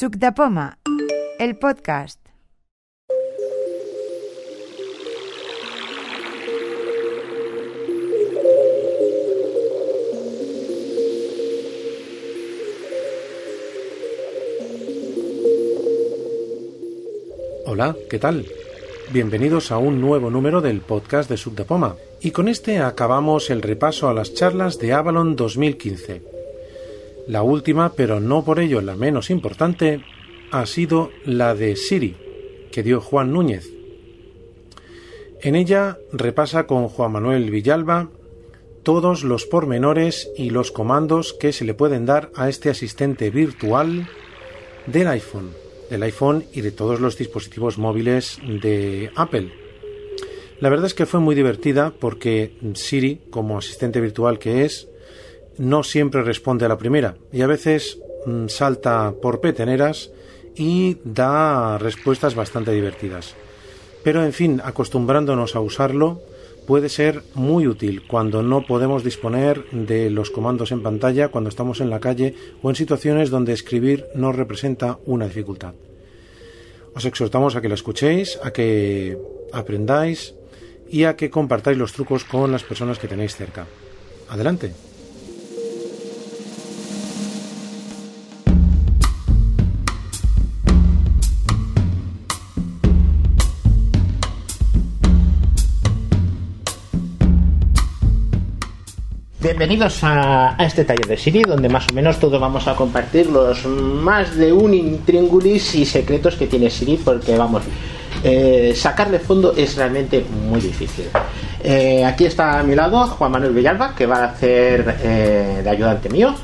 Suc Poma, el podcast. Hola, ¿qué tal? Bienvenidos a un nuevo número del podcast de Suc Poma. Y con este acabamos el repaso a las charlas de Avalon 2015. La última, pero no por ello la menos importante, ha sido la de Siri, que dio Juan Núñez. En ella repasa con Juan Manuel Villalba todos los pormenores y los comandos que se le pueden dar a este asistente virtual del iPhone, del iPhone y de todos los dispositivos móviles de Apple. La verdad es que fue muy divertida porque Siri, como asistente virtual que es, no siempre responde a la primera y a veces mm, salta por peteneras y da respuestas bastante divertidas. Pero en fin, acostumbrándonos a usarlo, puede ser muy útil cuando no podemos disponer de los comandos en pantalla, cuando estamos en la calle o en situaciones donde escribir no representa una dificultad. Os exhortamos a que la escuchéis, a que aprendáis y a que compartáis los trucos con las personas que tenéis cerca. Adelante. Bienvenidos a, a este taller de Siri, donde más o menos todos vamos a compartir los más de un intríngulis y secretos que tiene Siri, porque vamos, eh, sacarle fondo es realmente muy difícil. Eh, aquí está a mi lado Juan Manuel Villalba, que va a hacer eh, de ayudante mío.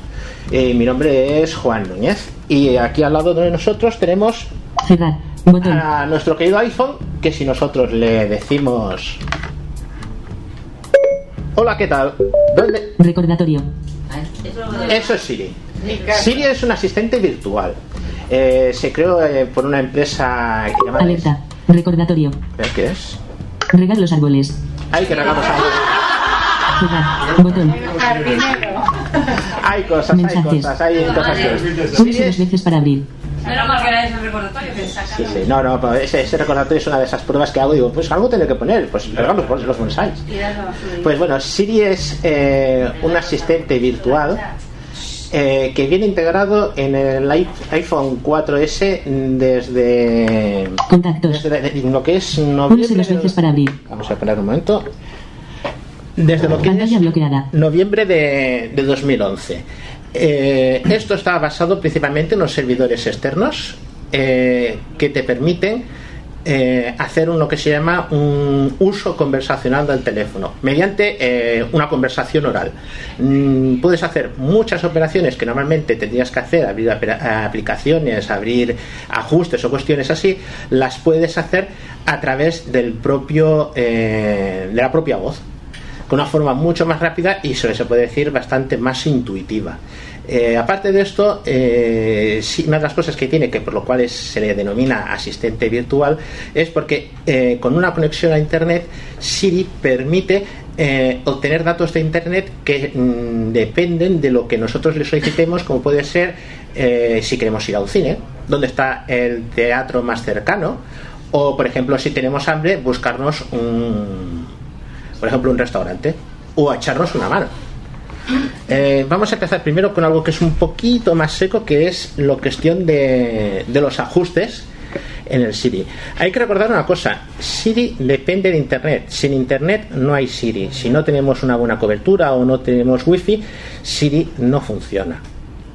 Eh, mi nombre es Juan Núñez. Y aquí al lado de nosotros tenemos a nuestro querido iPhone, que si nosotros le decimos... Hola, ¿qué tal? ¿Dónde? Recordatorio. Eso es Siri. Siri es un asistente virtual. Eh, se creó eh, por una empresa que llama... Alerta. Recordatorio. ¿Pero ¿Qué es? Regar los árboles. Hay que regamos algo. Cerrar. Botón. Hay cosas, hay Mensajes. cosas, hay cosas. Pulse dos es- veces para abrir. Menos mal que era ese recordatorio que saca. Sí, sí, no, no, pero ese, ese recordatorio es una de esas pruebas que hago. Digo, pues algo tendré que poner, pues los, los bonsáis. Y. Pues bueno, Siri es eh, un asistente virtual eh, que viene integrado en el iPhone 4S desde, Contactos. desde lo que es noviembre. dos veces para abrir. Vamos a esperar un momento. Desde lo que Pantalla es bloqueada. noviembre de, de 2011. Eh, esto está basado principalmente en los servidores externos eh, que te permiten eh, hacer lo que se llama un uso conversacional del teléfono mediante eh, una conversación oral. Mm, puedes hacer muchas operaciones que normalmente tendrías que hacer, abrir aplicaciones, abrir ajustes o cuestiones así, las puedes hacer a través del propio eh, de la propia voz con una forma mucho más rápida y sobre se puede decir bastante más intuitiva. Eh, aparte de esto, eh, una de las cosas que tiene, que por lo cual es- se le denomina asistente virtual, es porque eh, con una conexión a Internet, Siri permite obtener datos de Internet que mm, dependen de lo que nosotros le solicitemos, como puede ser si queremos ir a un cine, donde está el teatro más cercano, o por ejemplo, si tenemos hambre, buscarnos un, por ejemplo, un restaurante o a echarnos una mano. Eh, vamos a empezar primero con algo que es un poquito más seco, que es la cuestión de, de los ajustes en el Siri. Hay que recordar una cosa, Siri depende de Internet. Sin Internet no hay Siri. Si no tenemos una buena cobertura o no tenemos wifi, Siri no funciona.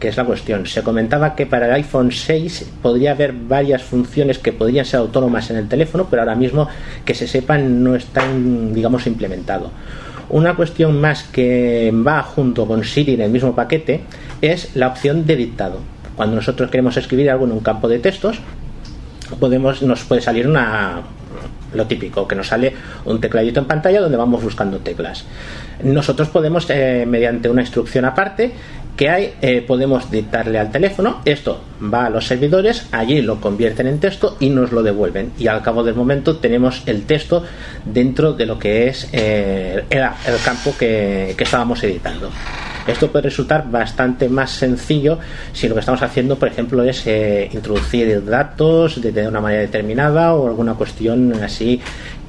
Que es la cuestión. Se comentaba que para el iPhone 6 podría haber varias funciones que podrían ser autónomas en el teléfono, pero ahora mismo que se sepan no están, digamos, implementado. Una cuestión más que va junto con Siri en el mismo paquete es la opción de dictado. Cuando nosotros queremos escribir algo en un campo de textos, podemos nos puede salir una lo típico que nos sale un tecladito en pantalla donde vamos buscando teclas nosotros podemos eh, mediante una instrucción aparte que hay eh, podemos dictarle al teléfono. Esto va a los servidores allí lo convierten en texto y nos lo devuelven. Y al cabo del momento tenemos el texto dentro de lo que es eh, el, campo que, que estábamos editando. Esto puede resultar bastante más sencillo si lo que estamos haciendo, por ejemplo, es eh, introducir datos de, de una manera determinada o alguna cuestión así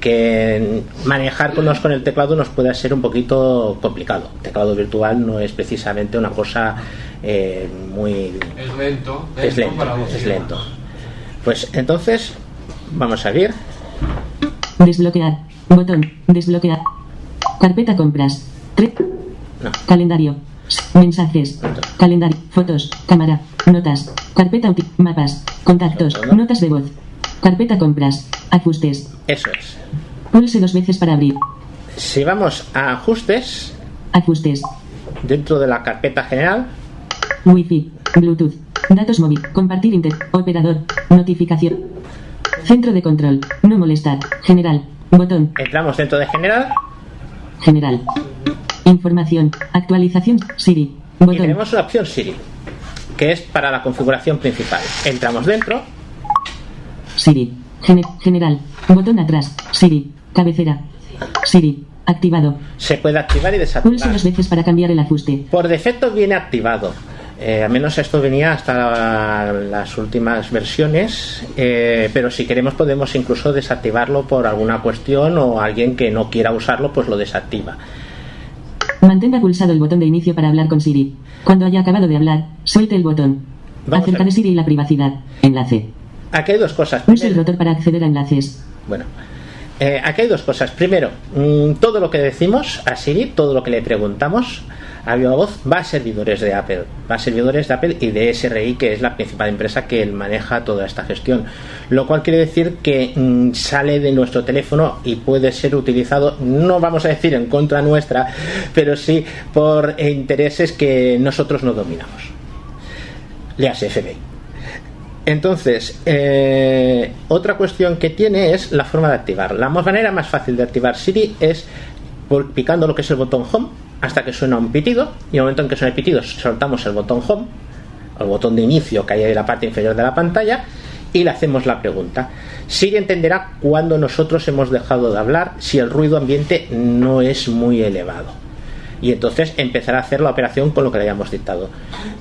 que manejarnos con el teclado nos pueda ser un poquito complicado. El teclado virtual no es precisamente una cosa eh, muy... Es lento. Es lento, para es lento. Pues entonces, vamos a ver. Desbloquear. Botón. Desbloquear. Carpeta compras. Tre- No. Calendario. Mensajes. Calendario. Fotos. Cámara. Notas. Carpeta Mapas. Contactos. Notas de voz. Carpeta compras. Ajustes. Eso es. Pulse dos veces para abrir. Si vamos a ajustes, Ajustes. dentro de la carpeta general, Wi-Fi. Bluetooth. Datos móvil. Compartir inter. Operador. Notificación. Centro de control. No molestar. General. Botón. entramos dentro de general General. Información. Actualización. Siri. y Botón. tenemos una opción Siri, que es para la configuración principal. Entramos dentro, Siri. Gene- general. Botón atrás. Siri. Cabecera. Siri. Activado. se puede activar y Pulse desactivar. dos veces para cambiar el ajuste. Por defecto viene activado. Eh, al menos esto venía hasta las últimas versiones, eh, pero si queremos podemos incluso desactivarlo por alguna cuestión o alguien que no quiera usarlo pues lo desactiva. Mantenga pulsado el botón de inicio para hablar con Siri. Cuando haya acabado de hablar, suelte el botón. Vamos Acerca a- de Siri y la privacidad. Enlace. Aquí hay dos cosas. Pulse el Primero- rotor para acceder a enlaces. Bueno, eh, aquí hay dos cosas. Primero, todo lo que decimos a Siri, todo lo que le preguntamos a viva voz va a servidores de Apple. Va a servidores de Apple y de SRI, que es la principal empresa que maneja toda esta gestión. Lo cual quiere decir que mm, sale de nuestro teléfono y puede ser utilizado, no vamos a decir en contra nuestra, pero sí por intereses que nosotros no dominamos. Léase FBI. Entonces, eh, otra cuestión que tiene es la forma de activar. La manera más fácil de activar Siri es picando lo que es el botón Home hasta que suena un pitido y en el momento en que suena el pitido soltamos el botón Home, el botón de inicio que hay en la parte inferior de la pantalla y le hacemos la pregunta. Siri entenderá cuando nosotros hemos dejado de hablar si el ruido ambiente no es muy elevado y entonces empezar a hacer la operación con lo que le hayamos dictado.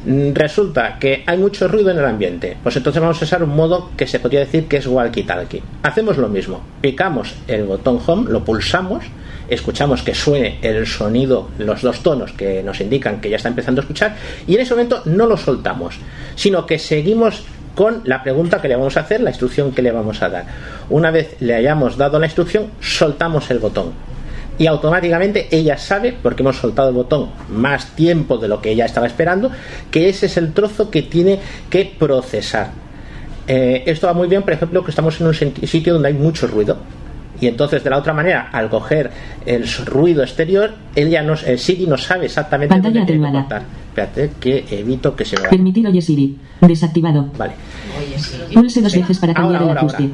Mm, Resulta que hay mucho ruido en el ambiente, pues entonces vamos a usar un modo que se podría decir que es walkie-talkie. Hacemos lo mismo, picamos el botón home, lo pulsamos, escuchamos que suene el sonido, los dos tonos que nos indican que ya está empezando a escuchar, y en ese momento no lo soltamos, sino que seguimos con la pregunta que le vamos a hacer, la instrucción que le vamos a dar. Una vez le hayamos dado la instrucción, soltamos el botón y automáticamente ella sabe, porque hemos soltado el botón más tiempo de lo que ella estaba esperando, que ese es el trozo que tiene que procesar. Eh, esto va muy bien, por ejemplo, que estamos en un sitio donde hay mucho ruido. Y entonces, de la otra manera, al coger el ruido exterior, ella nos, el Siri no sabe exactamente Pantalla dónde tiene que cortar. Espérate, que evito que se vaya. Permitir oye Siri. Desactivado. Vale. Pulse dos veces para cambiar Ahora, el ahora, ajuste.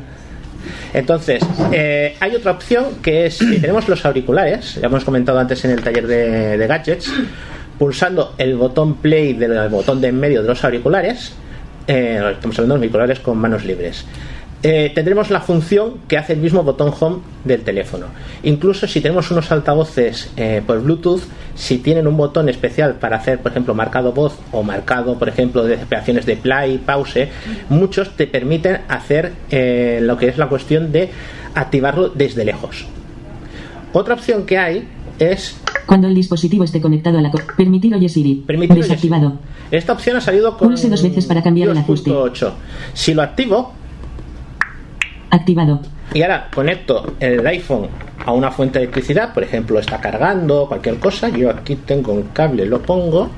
Entonces, eh, hay otra opción que es si tenemos los auriculares, ya hemos comentado antes en el taller de, gadgets, pulsando el botón play del botón de en medio de los auriculares, eh, estamos hablando de auriculares con manos libres. Eh, tendremos la función que hace el mismo botón home del teléfono. Incluso si tenemos unos altavoces eh, por Bluetooth, si tienen un botón especial para hacer, por ejemplo, marcado voz o marcado, por ejemplo, de operaciones de play, pause, muchos te permiten hacer eh, lo que es la cuestión de activarlo desde lejos. Otra opción que hay es Cuando el dispositivo esté conectado a la permitir oye Siri. Desactivado. Esta opción ha salido con Pulse dos veces para cambiar el ajuste. 8. Si lo activo Activado. y ahora conecto el iPhone a una fuente de electricidad, por ejemplo, está cargando cualquier cosa, yo aquí tengo un cable, lo pongo.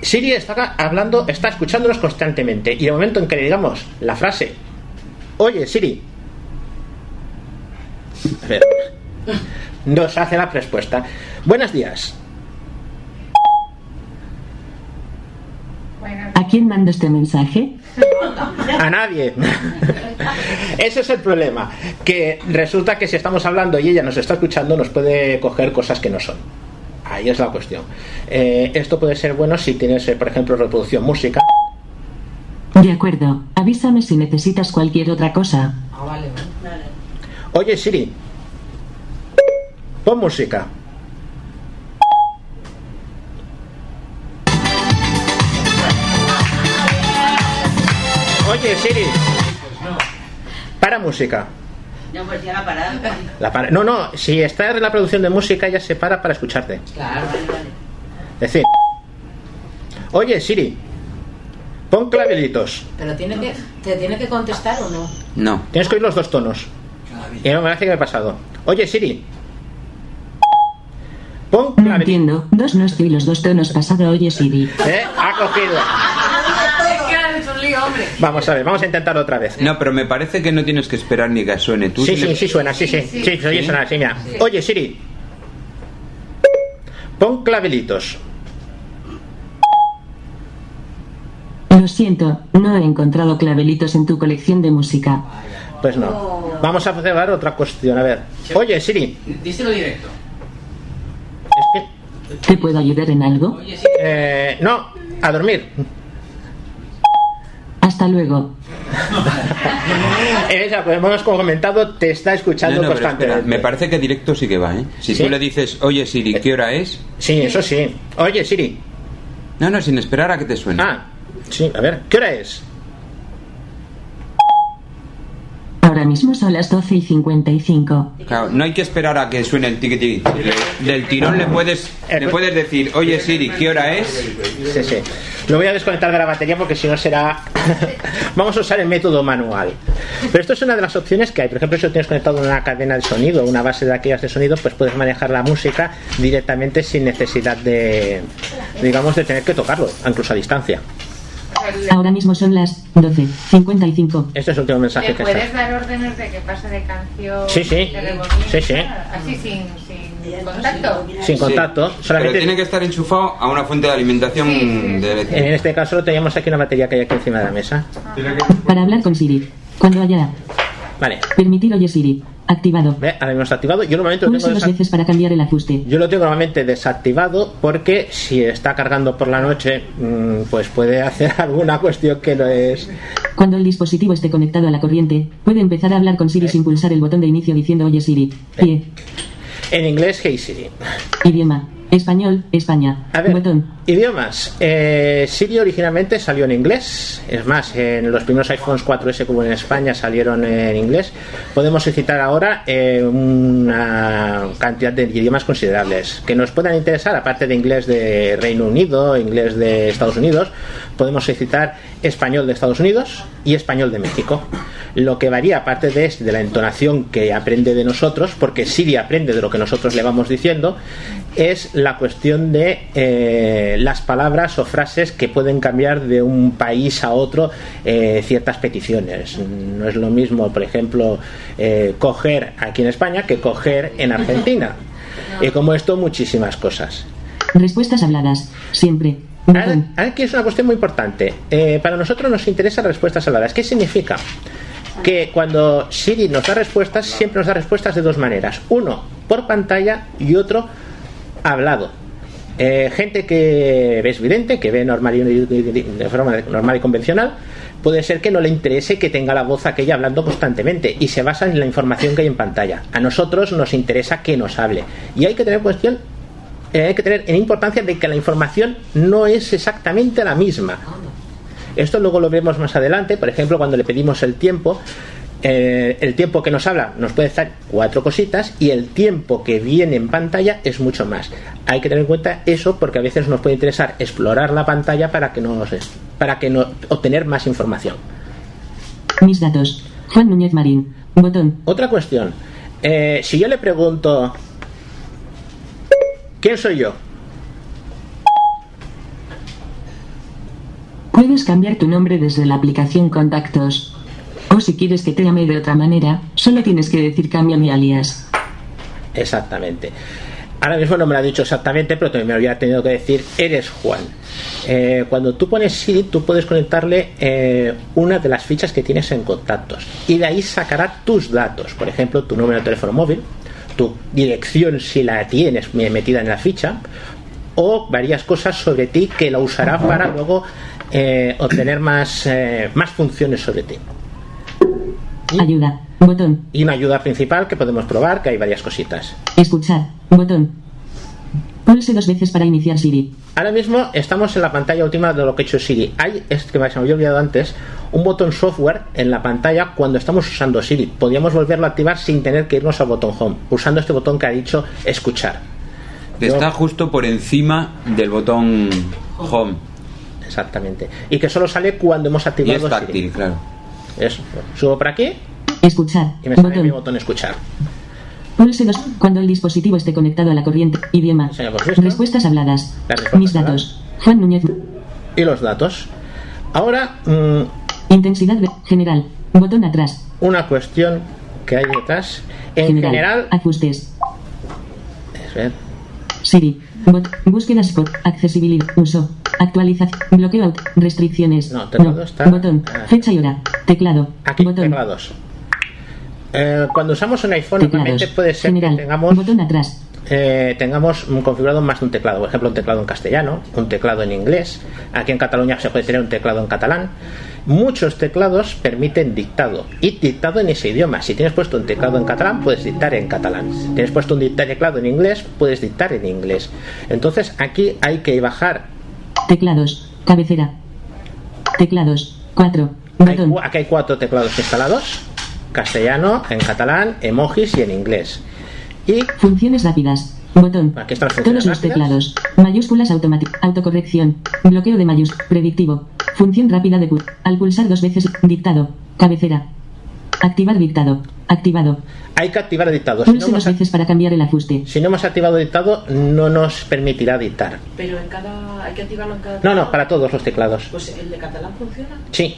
Siri está hablando, está escuchándonos constantemente y el momento en que le digamos la frase, oye Siri, a ver, nos hace la respuesta. Buenos días. ¿A quién mando este mensaje? A nadie. Ese es el problema. Que resulta que si estamos hablando y ella nos está escuchando, nos puede coger cosas que no son. Ahí es la cuestión. Eh, esto puede ser bueno si tienes, eh, por ejemplo, reproducción música. De acuerdo. Avísame si necesitas cualquier otra cosa. Oye, Siri, pon música. Oye, Siri. Para música. No, pues ya la parada. La para- No, no, si está en la producción de música, ya se para para escucharte. Claro, vale, vale. Es decir, oye, Siri, pon clavelitos. Pero tiene que, ¿te tiene que contestar o no? No. Tienes que oír los dos tonos. Y no me parece que me he pasado. Oye, Siri, pon No clavelitos. entiendo. Dos no estoy los dos tonos pasado oye Siri. ¿Eh? Ha cogido. Es que has hecho un lío, hombre. Vamos a ver, vamos a intentarlo otra vez. No, pero me parece que no tienes que esperar ni que suene. Tú Sí, le- sí, sí suena, sí, sí. Sí, Sí, sí, oye, ¿Sí? suena, sí, mira. Oye, Siri, pon clavelitos. Lo siento, no he encontrado clavelitos en tu colección de música. Pues no. Vamos a hacer otra cuestión. A ver. Oye, Siri. Díselo directo. Es que, ¿Te puedo ayudar en algo? Eh, no, a dormir. Hasta luego. Esa, pues hemos comentado, te está escuchando No, no, pero espera, constantemente. me parece que directo sí que va, ¿eh? Si ¿Sí? tú le dices, oye Siri, ¿qué hora es? Sí, eso sí. Oye, Siri. No, no, sin esperar a que te suene. Ah, sí, a ver, ¿qué hora es? Ahora mismo son las 12 y 55. Claro, no hay que esperar a que suene el Le- Del tirón le puedes, le puedes decir, oye Siri, ¿qué hora es? Sí, sí. Lo voy a desconectar de la batería porque si no será. Vamos a usar el método manual. Pero esto es una de las opciones que hay. Por ejemplo, si lo tienes conectado a una cadena de sonido, una base de aquellas de sonido, pues puedes manejar la música directamente sin necesidad de, digamos, de tener que tocarlo, incluso a distancia. Ahora mismo son las 12, 55. Este es el último mensaje ¿Le que puedes está. dar órdenes de que pase de canción? Sí, sí. Sí, sí. Así sin, sin contacto. Sin contacto, Sí, solamente. Pero tiene que estar enchufado a una fuente de alimentación Sí, sí, de. En este caso lo teníamos aquí una batería que hay aquí encima de la mesa. Para hablar con Siri. Cuando haya Vale. permitir oye Siri. Activado. Ve, ahora mismo está activado. Yo normalmente lo tengo dos veces para cambiar el ajuste. Yo lo tengo normalmente desactivado porque si está cargando por la noche, mm, pues puede hacer alguna cuestión que no es. Cuando el dispositivo esté conectado a la corriente, puede empezar a hablar con Siri sin pulsar el botón de inicio diciendo oye Siri. Pie. En inglés, Hey Siri. Idioma. Español, España. A ver, Botón. idiomas. Eh, Siri originalmente salió en inglés. Es más, en los primeros iPhones 4S que hubo en España salieron en inglés. Podemos citar ahora eh, una cantidad de idiomas considerables que nos puedan interesar, aparte de inglés de Reino Unido, inglés de Estados Unidos. Podemos citar español de Estados Unidos y español de México. Lo que varía, aparte de, es de la entonación que aprende de nosotros, porque Siri aprende de lo que nosotros le vamos diciendo, es la cuestión de eh, las palabras o frases que pueden cambiar de un país a otro eh, ciertas peticiones. No es lo mismo, por ejemplo, eh, coger aquí en España que coger en Argentina. Y como esto, muchísimas cosas. Respuestas habladas. Siempre. Aquí es una cuestión muy importante. Eh, para nosotros nos interesan respuestas habladas. ¿Qué significa? Que cuando Siri nos da respuestas, siempre nos da respuestas de dos maneras. Uno, por pantalla y otro, hablado. Eh, gente que es vidente, que ve normal y- de forma normal y convencional, puede ser que no le interese que tenga la voz aquella hablando constantemente y se basa en la información que hay en pantalla. A nosotros nos interesa que nos hable. Y hay que tener cuestión eh, hay que tener en importancia de que la información no es exactamente la misma. Esto luego lo vemos más adelante, por ejemplo, cuando le pedimos el tiempo, eh, el tiempo que nos habla nos puede estar cuatro cositas y el tiempo que viene en pantalla es mucho más. Hay que tener en cuenta eso porque a veces nos puede interesar explorar la pantalla para que nos para que no obtener más información. Mis datos. Juan Núñez Marín. Botón. Otra cuestión, eh, si yo le pregunto ¿quién soy yo? Puedes cambiar tu nombre desde la aplicación Contactos. Si quieres que te llame de otra manera, solo tienes que decir cambia mi alias. Exactamente. Ahora mismo no me lo ha dicho exactamente, pero también me habría tenido que decir, eres Juan. Eh, cuando tú pones Siri, tú puedes conectarle eh, una de las fichas que tienes en contactos. Y de ahí sacará tus datos. Por ejemplo, tu número de teléfono móvil, tu dirección si la tienes metida en la ficha, o varias cosas sobre ti que la usará para luego eh, obtener más, eh, más funciones sobre ti. Ayuda. Botón. Y una ayuda principal que podemos probar, que hay varias cositas. Escuchar. Botón. Pulse dos veces para iniciar Siri. Ahora mismo estamos en la pantalla última de lo que ha hecho Siri. Hay, es que me se me había olvidado antes, un botón software en la pantalla cuando estamos usando Siri. Podríamos volverlo a activar sin tener que irnos al botón home, usando este botón que ha dicho escuchar. Yo- está justo por encima del botón home. Exactamente. Y que solo sale cuando hemos Y activado es Siri. táctil, claro. Eso. Subo por aquí Escuchar. y me sale mi Botón. botón escuchar. Pulse 2 cuando el dispositivo esté conectado a la corriente. Idioma. Respuestas habladas. Respuestas Mis datos. Juan Núñez. Y los datos. Ahora, mm, Intensidad general. Botón atrás. una cuestión que hay detrás. En general. general, Ajustes. es ver, Siri. Bot. Búsquedas por. Accesibilidad. Uso. Actualización. Bloqueo. out, Restricciones. No, está- Botón. ah. Fecha y hora. Teclado. aquí Botón. teclados. Eh, cuando usamos un iPhone, normalmente puede ser general. que tengamos Botón atrás. eh, tengamos configurado más de un teclado. Por ejemplo, un teclado en castellano, un teclado en inglés. Aquí en Cataluña se puede tener un teclado en catalán. Muchos teclados permiten dictado y dictado en ese idioma. Si tienes puesto un teclado en catalán, puedes dictar en catalán. Si tienes puesto un teclado en inglés, puedes dictar en inglés. Entonces aquí hay que bajar. Teclados. Cabecera. Teclados. 4. Hay Botón. cu- aquí hay cuatro teclados instalados: castellano, en catalán, emojis y en inglés. Y Funciones rápidas. Botón. Aquí están las Todos los teclados. Mayúsculas automáticas. Autocorrección. Bloqueo de mayúsculas. Predictivo. Función rápida de pul. Al pulsar dos veces. Dictado. Cabecera. Activar dictado. Activado. hay que activar el dictado. Si no, Pulse dos hemos, veces para cambiar el ajuste. si no hemos activado dictado, no nos permitirá dictar. Pero en cada. Hay que activarlo en cada. No, no, para todos los teclados. Pues el de catalán funciona. Sí,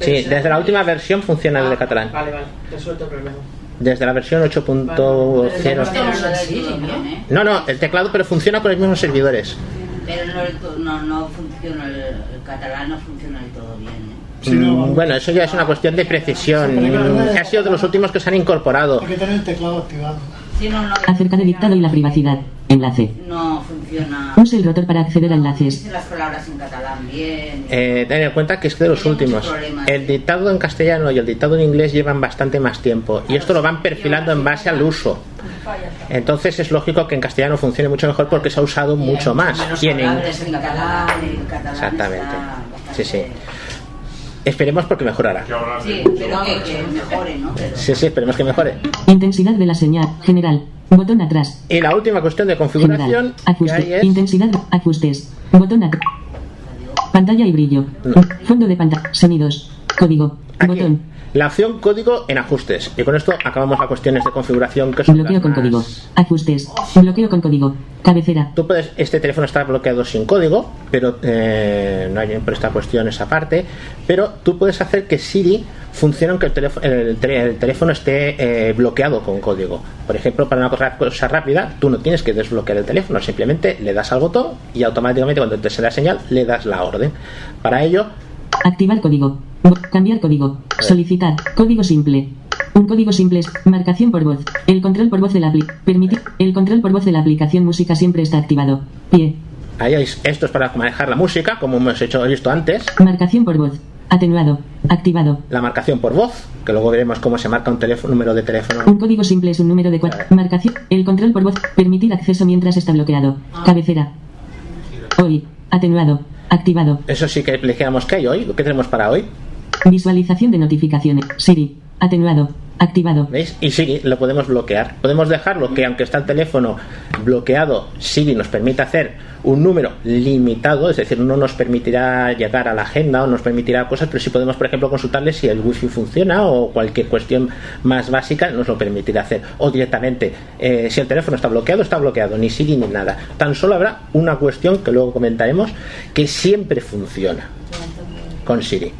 sí, será- desde la última versión funciona el de Ah, catalán. Vale, vale, resuelto el problema. Desde la versión Vale. 8.0. Pero Pero no ¿no? el teclado, pero funciona con los mismos servidores. Pero no, el- no, no funciona el, el catalán, no funciona del todo bien. ¿eh? Mm, Bueno, eso ya es una cuestión de precisión. Ha sido de los últimos que se han incorporado. Hay que tener el teclado activado. Acerca de dictado y la privacidad. Enlace. no funciona. Use el rotor para acceder a enlaces. Dice las palabras en catalán bien. Eh, ten en cuenta que es de los Tiene últimos. El dictado en castellano y el dictado en inglés llevan bastante más tiempo y esto lo van perfilando en base al uso. Entonces es lógico que en castellano funcione mucho mejor porque se ha usado mucho más. Y en catalán, en catalán Exactamente. está Sí, sí. Esperemos porque mejorará. Sí, pero que, que mejore, ¿no? Pero- Sí, sí, esperemos que mejore. Intensidad de la señal. General. Botón atrás. Y la última cuestión de General. configuración hay Ajuste. es Intensidad. Ajustes. Botón atrás. Pantalla y brillo. No. Fondo de pantalla. Sonidos. Código. aquí, Botón. la opción código en ajustes. Y con esto acabamos las cuestiones de configuración que son Bloqueo con más- código. Ajustes. Bloqueo con código. Cabecera. Tú puedes, este teléfono está bloqueado sin código, pero eh, no hay por esta cuestión esa parte. Pero tú puedes hacer que Siri funcione aunque el teléfono, el, tel- el teléfono esté eh, bloqueado con código. Por ejemplo, para una cosa, rápida, tú no tienes que desbloquear el teléfono, simplemente le das al botón y automáticamente cuando te sale la señal le das la orden. Para ello, Activar código. Cambiar código. Solicitar. Código simple. Un código simple es marcación por voz. El control por voz de la permitir. El control por voz de la aplicación música siempre está activado. Pie. ahí hay- esto es para manejar la música, como hemos hecho visto antes. Marcación por voz. Atenuado. Activado. La marcación por voz, que luego veremos cómo se marca un teléfono, número de teléfono. Un código simple es un número de cuatro. Marcación. El control por voz. Permitir acceso mientras está bloqueado. Cabecera. Hoy. Atenuado. Activado. Eso sí que dijéramos que hay hoy. ¿Qué tenemos para hoy? Visualización de notificaciones. Siri. Atenuado. Activado. ¿Veis? Y Siri lo podemos bloquear. Podemos dejarlo que aunque está el teléfono bloqueado, Siri nos permite hacer un número limitado, es decir, no nos permitirá llegar a la agenda o nos permitirá cosas, pero sí podemos, por ejemplo, consultarle si el wifi funciona o cualquier cuestión más básica nos lo permitirá hacer. O directamente, eh, si el teléfono está bloqueado, está bloqueado, ni Siri ni nada. Tan solo habrá una cuestión que luego comentaremos que siempre funciona con Siri.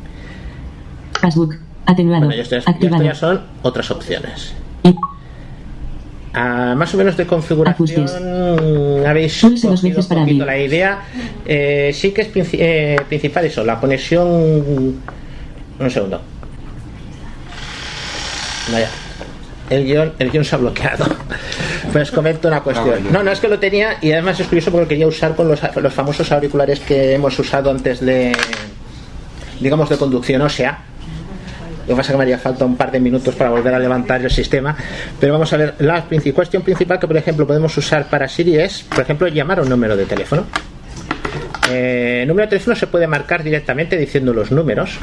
Passbook. Atenuado. Bueno, ya- son otras opciones. Ah, más o menos de configuración Ajustes. habéis dos cogido un para poquito abrir. la idea Eh, sí que es princi- eh, principal eso la conexión un segundo vaya el guion, el guion se ha bloqueado pues comento una cuestión no, no es que lo tenía y además es curioso porque lo quería usar con los, los famosos auriculares que hemos usado antes de digamos de conducción ósea Lo que pasa es que me haría falta un par de minutos para volver a levantar el sistema. Pero vamos a ver, la cuestión principal que, por ejemplo, podemos usar para Siri es, por ejemplo, llamar a un número de teléfono. Eh, el número de teléfono se puede marcar directamente diciendo los números.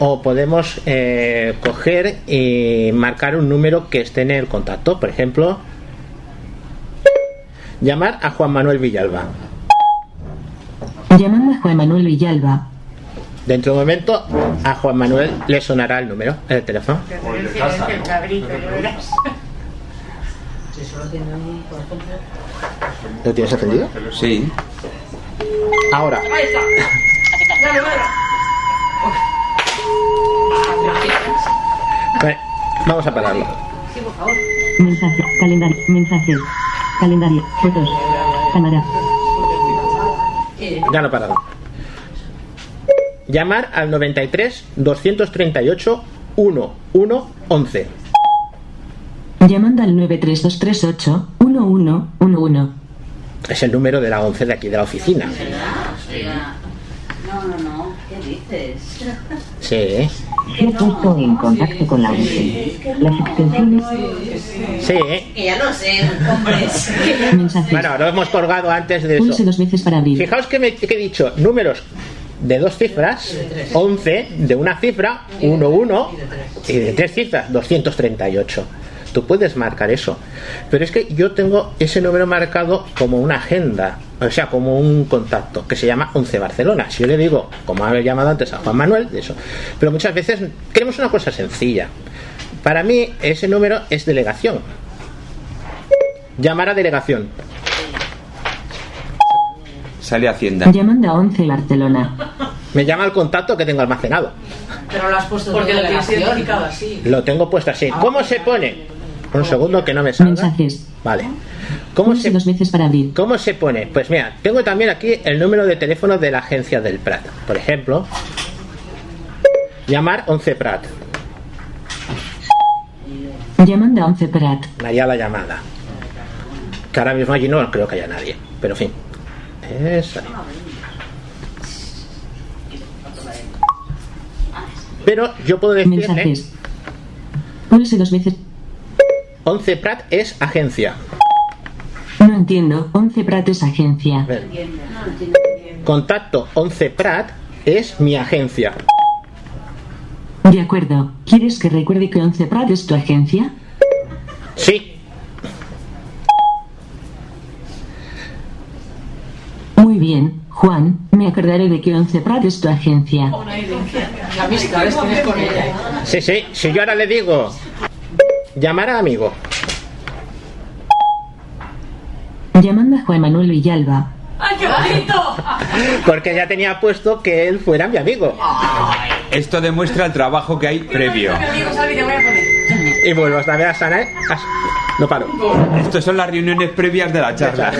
O podemos eh, coger y marcar un número que esté en el contacto. Por ejemplo, llamar a Juan Manuel Villalba. Llamando a Juan Manuel Villalba. Dentro de un momento a Juan Manuel le sonará el número, el teléfono. el verás. ¿Lo tienes encendido? Sí. Ahora, Ahí está. Dale, dale. vale, vamos a pararlo. Sí, por favor. Mensaje. Calendario. Mensajes. Calendario. Fotos. Cámara. Ya lo he parado. Llamar al 93 238 1111. Llamando al 93238 1111. Es el número de la 11 de aquí de la oficina. No, no, no. ¿Qué dices? Sí, Se ha puesto en contacto con la UCI. Las extensiones. sí. Que ya lo sé, hombres. Mensajes. Bueno, lo hemos colgado antes de Pulse eso. dos veces para abrir. Fijaos que, me, que he dicho números de dos cifras, 11, de una cifra, 1, 1, y de tres cifras, 238. Tú puedes marcar eso. Pero es que yo tengo ese número marcado como una agenda, o sea, como un contacto, que se llama 11 Barcelona. Si yo le digo, como había llamado antes a Juan Manuel, de eso. Pero muchas veces queremos una cosa sencilla. Para mí, ese número es delegación. Llamar a delegación. Sale Hacienda. Llamando a 11 Barcelona. Me llama el contacto que tengo almacenado. Pero lo has puesto Porque lo tienes identificado así. Lo tengo puesto así. ¿Cómo se pone? Un segundo que no me salga. Mensajes. Vale. ¿Cómo se, dos veces para abrir. ¿Cómo se pone? Pues mira, tengo también aquí el número de teléfono de la agencia del Prat. Por ejemplo, llamar 11 Prat. Llamando a 11 Prat. Haría la llamada. Que ahora mismo allí no creo que haya nadie. Pero en fin. Eso. Pero yo puedo decirle Mensajes. Pulse dos veces. 11 Prat es agencia. No entiendo. 11 Prat es agencia. Contacto 11 Prat es mi agencia. De acuerdo. ¿Quieres que recuerde que 11 Prat es tu agencia? Sí, Muy bien, Juan. Me acordaré de que 11 Prat es tu agencia. La amistades tienes con ella. ¿eh? sí, sí. Si yo ahora le digo llamar a amigo, Llamando a Juan Manuel Villalba. ¡Ay, qué bonito! porque ya tenía puesto que él fuera mi amigo. Esto demuestra el trabajo que hay previo. A. Y vuelvo hasta ver a Sana. ¿eh? No paro. Estas son las reuniones previas de la charla.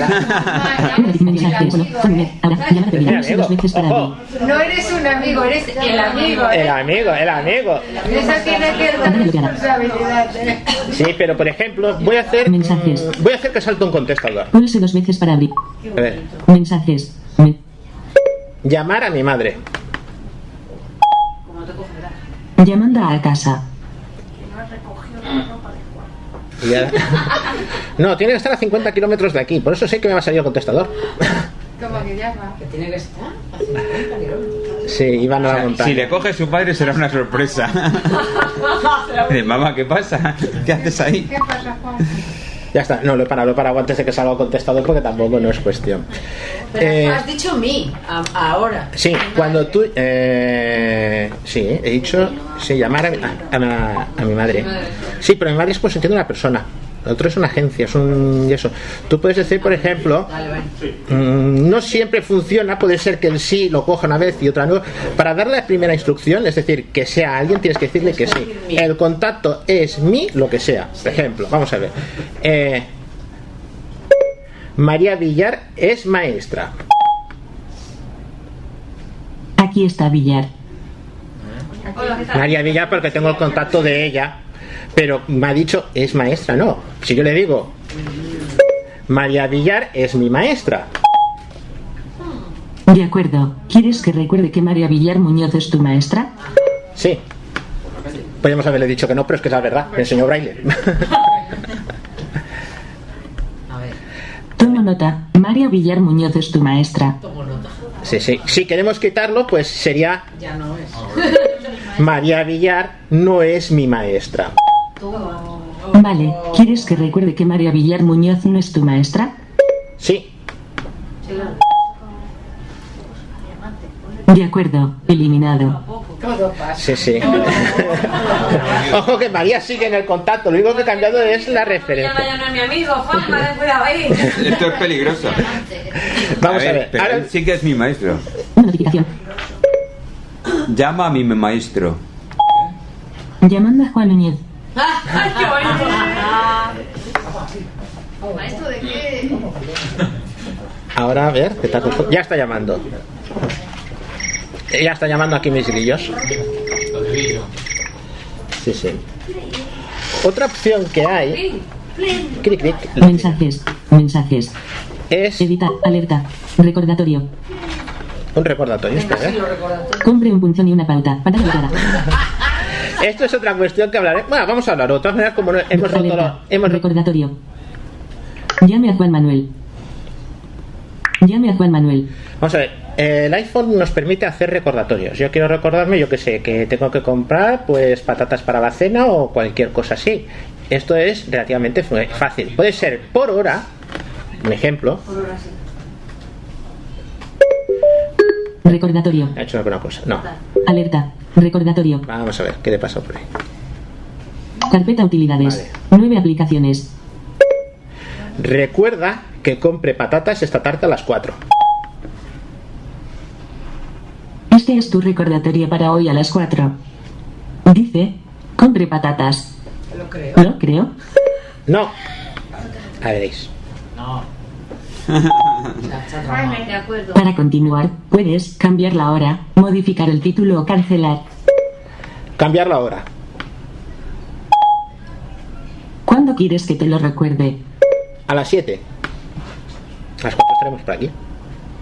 Ojo. No eres un amigo, eres el amigo. El ¿eh? amigo, el amigo. Eso tiene cierta responsabilidad. ¿eh? Sí, pero por ejemplo, voy a hacer. Mensajes. mm, Voy a hacer que salte un contestador. Pulse dos veces para abrir. A ver. Mensajes. Me- Llamar a mi madre. Llamando a casa. Y ya- No, tiene que estar a 50 kilómetros de aquí. Por eso sé que me va a salir el contestador. Como que llama. Que tiene que estar a 50 kilómetros. Sí, iban a la montaña. Si le coge su padre será una sorpresa. De mamá, ¿qué pasa? ¿Qué haces ahí? ¿Qué pasa, Juan? Ya está, no, lo he parado, lo he parado antes de que salga el contestador porque tampoco no es cuestión. Pero Eh, has dicho mí, ahora. Sí, cuando tú. Eh, sí, he dicho. Sí, llamar a, mi- a- a mi madre. Sí, pero mi madre es pues entiende una persona. Lo otro es una agencia, es un. y eso. Tú puedes decir, por ejemplo. Mm, no siempre funciona, puede ser que el sí lo coja una vez y otra no. Para darle la primera instrucción, es decir, que sea alguien, tienes que decirle que sí. El contacto es mi, lo que sea. Por ejemplo, vamos a ver. Eh, María Villar es maestra. Aquí está Villar. María Villar porque tengo el contacto de ella, pero me ha dicho es maestra, no. Si yo le digo María Villar es mi maestra, De acuerdo. ¿Quieres que recuerde que María Villar Muñoz es tu maestra? sí. Podríamos haberle dicho que no, pero es que es la verdad. Me enseñó braille. A ver, Tomo nota. María Villar Muñoz es tu maestra. tomo nota. Sí, sí. Si queremos quitarlo, pues sería Ya no es. María Villar no es mi maestra. Vale. ¿Quieres que recuerde que María Villar Muñoz no es tu maestra? Sí. De acuerdo. Eliminado. Todo pasa. Sí, sí. Ojo que María sigue en el contacto. Lo único que ha cambiado es la Ya referencia. no es mi amigo, Juanma, ten cuidado ahí. Esto es peligroso. Vamos a ver. pero Ahora- él sí que es mi maestro. Una notificación. Llama a mi maestro. Llamando a Juan Núñez. Ay, qué bonito. ¿Maestro de qué? Ahora, a ver, ¿qué tal? Ya está llamando. Ya está llamando aquí mis grillos. Sí, sí. Otra opción que hay cric, cric, Mensajes. Mensajes. es Editar. Alerta. Recordatorio. un recordatorio. espera, ¿eh? Compre un punzón y una pauta. Pantalla. Esto es otra cuestión que hablaré. Bueno, vamos a hablar. De todas maneras, como no- hemos roto la- hemos roto- Recordatorio. Llame a Juan Manuel. Llame a Juan Manuel. Vamos a ver. El iPhone nos permite hacer recordatorios. Yo quiero recordarme, yo que sé, que tengo que comprar pues patatas para la cena o cualquier cosa así. Esto es relativamente fácil. Puede ser por hora, un ejemplo. Recordatorio. Ha hecho alguna cosa. No. Alerta. Recordatorio. Vamos a ver qué le pasa por ahí. Carpeta utilidades. Nueve aplicaciones. Recuerda que compre patatas esta tarde a las 4. Este es tu recordatorio para hoy a las 4. Dice, compre patatas. Lo creo. ¿Lo creo? No. A veréis. Vale, de acuerdo. Para continuar, puedes cambiar la hora, modificar el título o cancelar. Cambiar la hora. ¿Cuándo quieres que te lo recuerde? A las 7. A las 4 estaremos por aquí.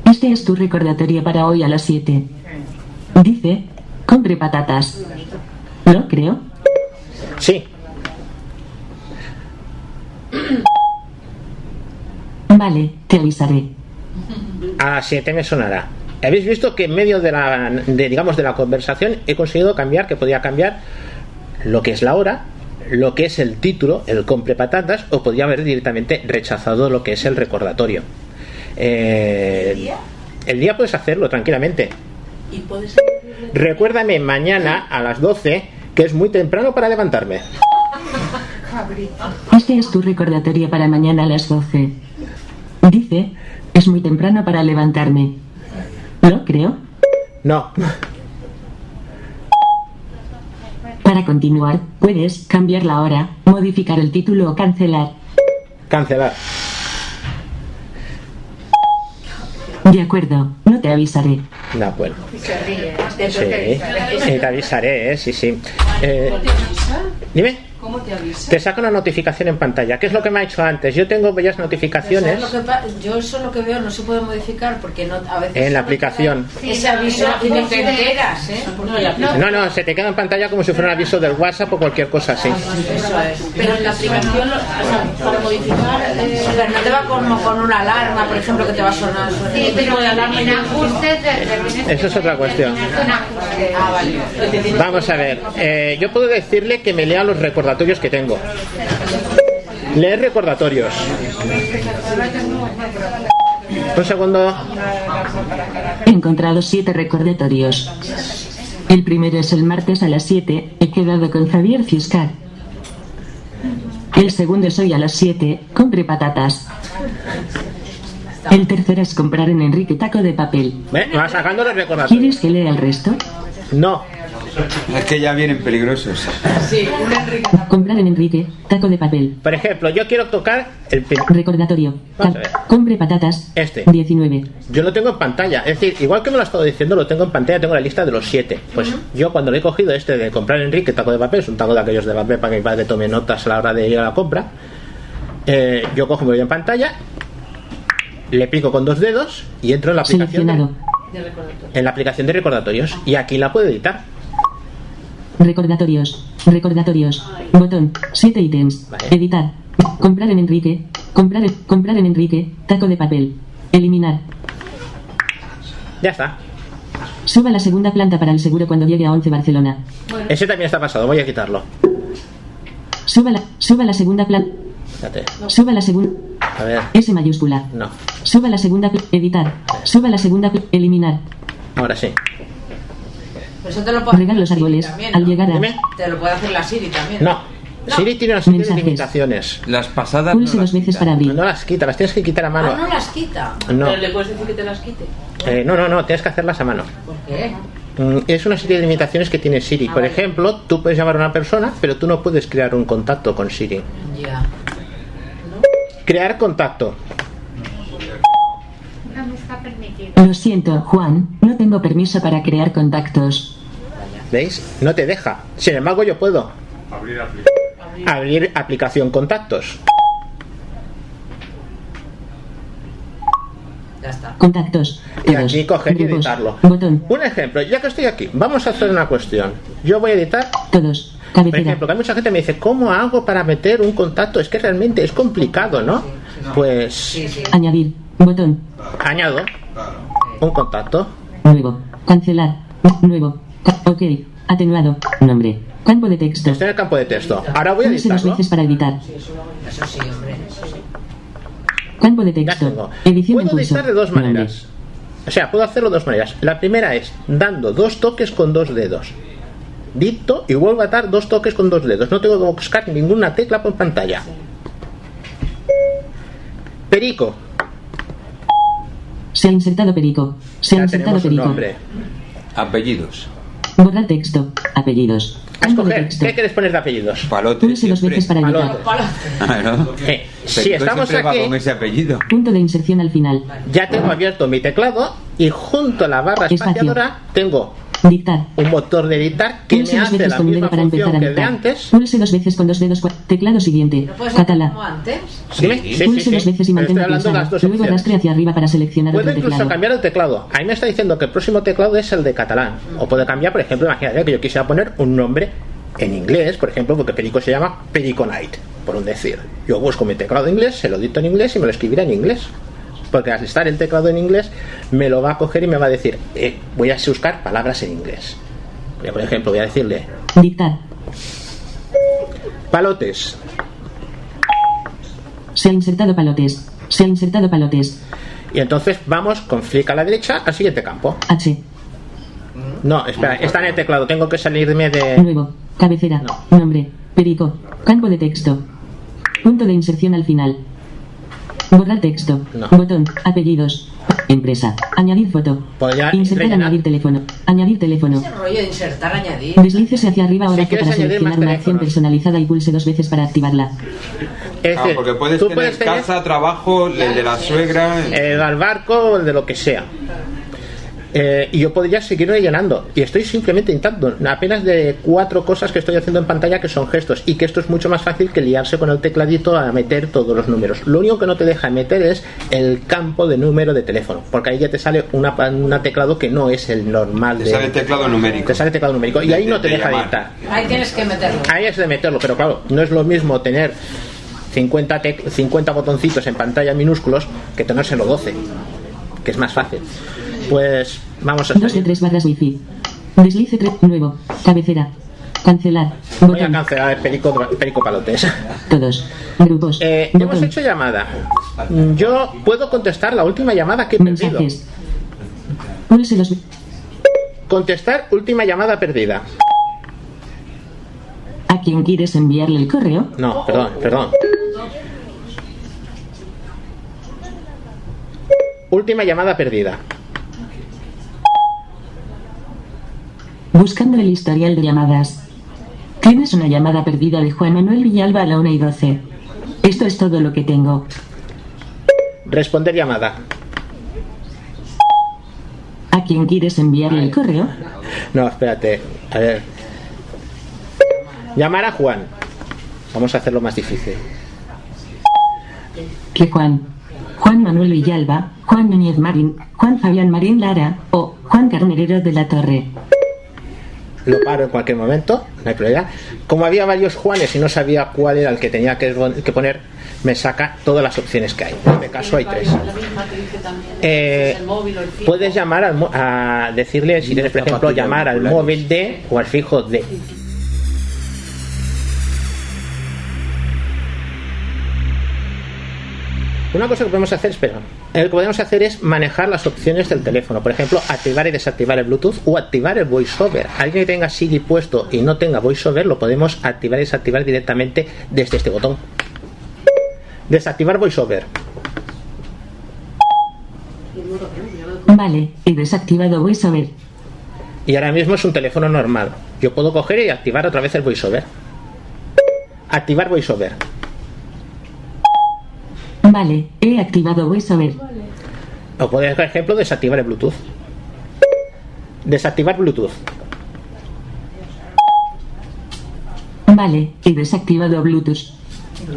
Este es tu recordatorio para hoy a las 7. Dice, compre patatas. ¿Lo creo? Sí. Vale, te avisaré. A las 7 me sonará. Habéis visto que en medio de la, de, digamos, de la conversación he conseguido cambiar, que podía cambiar lo que es la hora, lo que es el título, el compre patatas, o podía haber directamente rechazado lo que es el recordatorio. Eh, el día puedes hacerlo tranquilamente. Y puedes. Recuérdame mañana a las 12 que es muy temprano para levantarme. Este es tu recordatorio para mañana a las 12. Dice, es muy temprano para levantarme. ¿Lo creo? No. Para continuar, puedes cambiar la hora, modificar el título o cancelar. Cancelar. De acuerdo, no te avisaré. De acuerdo. Sí, te avisaré, ¿eh? Sí, sí. Eh, dime. ¿Cómo te avisa? Te saca una notificación en pantalla. ¿Qué es lo que me ha hecho antes? Yo tengo bellas notificaciones ¿Sabes lo que pa- Yo eso lo que veo no se puede modificar porque no, a veces. en la aplicación. Ese aviso y no te enteras, ¿eh? No. No, no, se te queda en pantalla como si fuera un aviso del WhatsApp o cualquier cosa así. Eso es. Pero en la aplicación, lo- o sea, para modificar, eh, no te va como con una alarma, por ejemplo, que te va a sonar. Sí, pero de alarma en ajustes Eso es otra cuestión. Ah, vale. Vamos a ver. eh, yo puedo decirle que me lea los recordatorios que tengo. Leer recordatorios. Un segundo. He encontrado siete recordatorios. El primero es el martes a las 7. He quedado con Javier Fiscar. El segundo es hoy a las 7. Compre patatas. El tercero es comprar en Enrique taco de papel. ¿Ve? Me va sacando los recordatorios. ¿Quieres que lea el resto? No. Es que ya vienen peligrosos. Sí, un Enrique. Comprar en Enrique taco de papel. Por ejemplo, yo quiero tocar el pin- Recordatorio. Vamos a ver. Compre patatas. Este. 19. Yo lo tengo en pantalla. Es decir, igual que me lo he estado diciendo, lo tengo en pantalla, tengo la lista de los siete. Pues yo cuando le he cogido este de comprar Enrique taco de papel, es un taco de aquellos de papel para que mi padre tome notas a la hora de ir a la compra. eh, yo cojo, me voy en pantalla, le pico con dos dedos y entro en la aplicación de, en la aplicación de recordatorios y aquí la puedo editar. Recordatorios. Recordatorios. Botón. 7 ítems. Editar. Comprar en Enrique. Comprar en, comprar en Enrique. Taco de papel. Eliminar. Ya está. Suba la segunda planta para el seguro cuando llegue a 11 Barcelona. Ese también está pasado, voy a quitarlo. Suba la, suba la segunda planta. Fíjate. Suba la segunda. A ver, S mayúscula. no. Suba la segunda. Editar. Suba la segunda. Eliminar. Ahora sí. Pero eso te lo puede los árboles. también, Al ¿no? llegar a. Dime. Te lo puede hacer la Siri también. No. Siri tiene una serie de limitaciones. Las pasadas. Pulse no dos las veces quita. para abrir. No las quita, las tienes que quitar a mano. Ah, no las quita. No. Pero le puedes decir que te las quite. Eh, no, no, no, tienes que hacerlas a mano. ¿Por qué? Mm, Es una serie de limitaciones que tiene Siri. Ah, Por vale. ejemplo, tú puedes llamar a una persona, pero tú no puedes crear un contacto con Siri. Ya. Crear contacto. No me está permitido. Lo siento, Juan. No tengo permiso para crear contactos. ¿Veis? No te deja. Sin embargo, yo puedo. Abrir aplicación contactos. Ya está. Contactos. Y aquí coger y editarlo. Botón. Un ejemplo, ya que estoy aquí, vamos a hacer una cuestión. Yo voy a editar, Todos. por Cabecera. ejemplo, que hay mucha gente que me dice, ¿cómo hago para meter un contacto? Es que realmente es complicado, ¿no? Pues Sí, sí. Añadir. Botón. añado un contacto. Nuevo. Cancelar. Nuevo. Ok. Atenuado. Nombre. Campo de texto. Estoy en el campo de texto. Ahora voy a Pulse dos veces para editar. Eso sí, hombre. Eso sí. Campo de texto. Edición Puedo curso. editar de dos Nombre. maneras. O sea, puedo hacerlo de dos maneras. La primera es dando dos toques con dos dedos. Dicto y vuelvo a dar dos toques con dos dedos. No tengo que buscar ninguna tecla por pantalla. Perico. Se ha insertado perico. Se ha Ya insertado tenemos un perico. nombre. Apellidos. Borrar texto. Apellidos. Escoger. texto. ¿Qué quieres poner de apellidos? Palote. Pulse dos veces para editar. Palote. Claro. Si estamos aquí, con ese apellido. Punto de inserción al final. ya tengo abierto mi teclado y junto a la barra Espacio. espaciadora tengo Dictar. un motor de editar que Pulse me dos hace veces la con un dedo misma para empezar función a que de dictar. antes. Pulse dos veces con dos dedos. Teclado siguiente. ¿No Catalá. antes? Dime. Sí, sí, Pulse sí. dos veces y de las pulsado. Luego arrastre hacia arriba para seleccionar Puedo otro incluso teclado. cambiar el teclado. Ahí me está diciendo que el próximo teclado es el de catalán. O puedo cambiar, por ejemplo, imagínate que yo quisiera poner un nombre en inglés, por ejemplo, porque Perico se llama Perico Night, por un decir. Yo busco mi teclado en inglés, se lo dicto en inglés y me lo escribirá en inglés. Porque al estar el teclado en inglés, me lo va a coger y me va a decir, eh, voy a buscar palabras en inglés. Por ejemplo, voy a decirle Dictar. palotes. Se ha insertado palotes. Se ha insertado palotes. Y entonces vamos con clic a la derecha al siguiente campo. H. No, espera, está en el teclado, tengo que salirme de... Nuevo. Cabecera. Nombre. Perico. Campo de texto. Punto de inserción al final. Borrar texto. No. Botón. Apellidos. Empresa. Añadir foto. Podría Insertar rellenar. añadir teléfono. Añadir teléfono. Ese rollo de insertar, añadir. Deslícese hacia arriba o Si para seleccionar una acción personalizada y pulse dos veces para activarla. Es decir, porque puedes tú tener puedes tener casa, trabajo, el de la suegra. el al barco o el de lo que sea. Eh, y yo podría seguir rellenando. Y estoy simplemente intentando apenas de cuatro cosas que estoy haciendo en pantalla que son gestos. Y que esto es mucho más fácil que liarse con el tecladito a meter todos los números. Lo único que no te deja meter es el campo de número de teléfono. Porque ahí ya te sale una, una teclado que no es el normal. Te de- sale teclado numérico. te sale teclado numérico. Y ahí De- no te de deja editar. Ahí tienes que meterlo. Ahí es de meterlo, pero claro, no es lo mismo tener 50, tec- 50 botoncitos en pantalla minúsculos que tenérselo 12, que es más fácil. Pues vamos a 2 de. 3 barras wifi. Deslice 3. Nuevo. Cabecera. Cancelar. Voy a cancelar el perico, perico palotes. Todos. Grupos. Eh, hemos hecho llamada. Yo puedo contestar la última llamada que he perdido. Pulse dos. Contestar última llamada perdida. ¿A quién quieres enviarle el correo? No, perdón, perdón. Última llamada perdida. Buscando el historial de llamadas. Tienes una llamada perdida de Juan Manuel Villalba a la 1 y 12. Esto es todo lo que tengo. Responder llamada. ¿A quién quieres enviarle el correo? No, espérate. A ver. Llamar a Juan. Vamos a hacerlo más difícil. Que Juan. Juan Manuel Villalba, Juan Núñez Marín, Juan Fabián Marín Lara o Juan Carnerero de la Torre. Lo paro en cualquier momento, no hay problema. Como había varios Juanes y no sabía cuál era el que tenía que, que poner, me saca todas las opciones que hay. En este caso hay tres. La misma te dice también Eh, el móvil o el fijo. puedes llamar al mo- a decirle, si tienes, por ejemplo, llamar al móvil de o al fijo de. Una cosa que podemos hacer, espera, lo que podemos hacer es manejar las opciones del teléfono. Por ejemplo, activar y desactivar el Bluetooth o activar el VoiceOver. Alguien que tenga Siri puesto y no tenga VoiceOver, lo podemos activar y desactivar directamente desde este botón. Desactivar VoiceOver. Vale, he desactivado VoiceOver. Y ahora mismo es un teléfono normal. Yo puedo coger y activar otra vez el VoiceOver. Activar VoiceOver. Vale, he activado VoiceOver. O puedes, por ejemplo, desactivar el Bluetooth. Desactivar Bluetooth. Vale, he desactivado Bluetooth.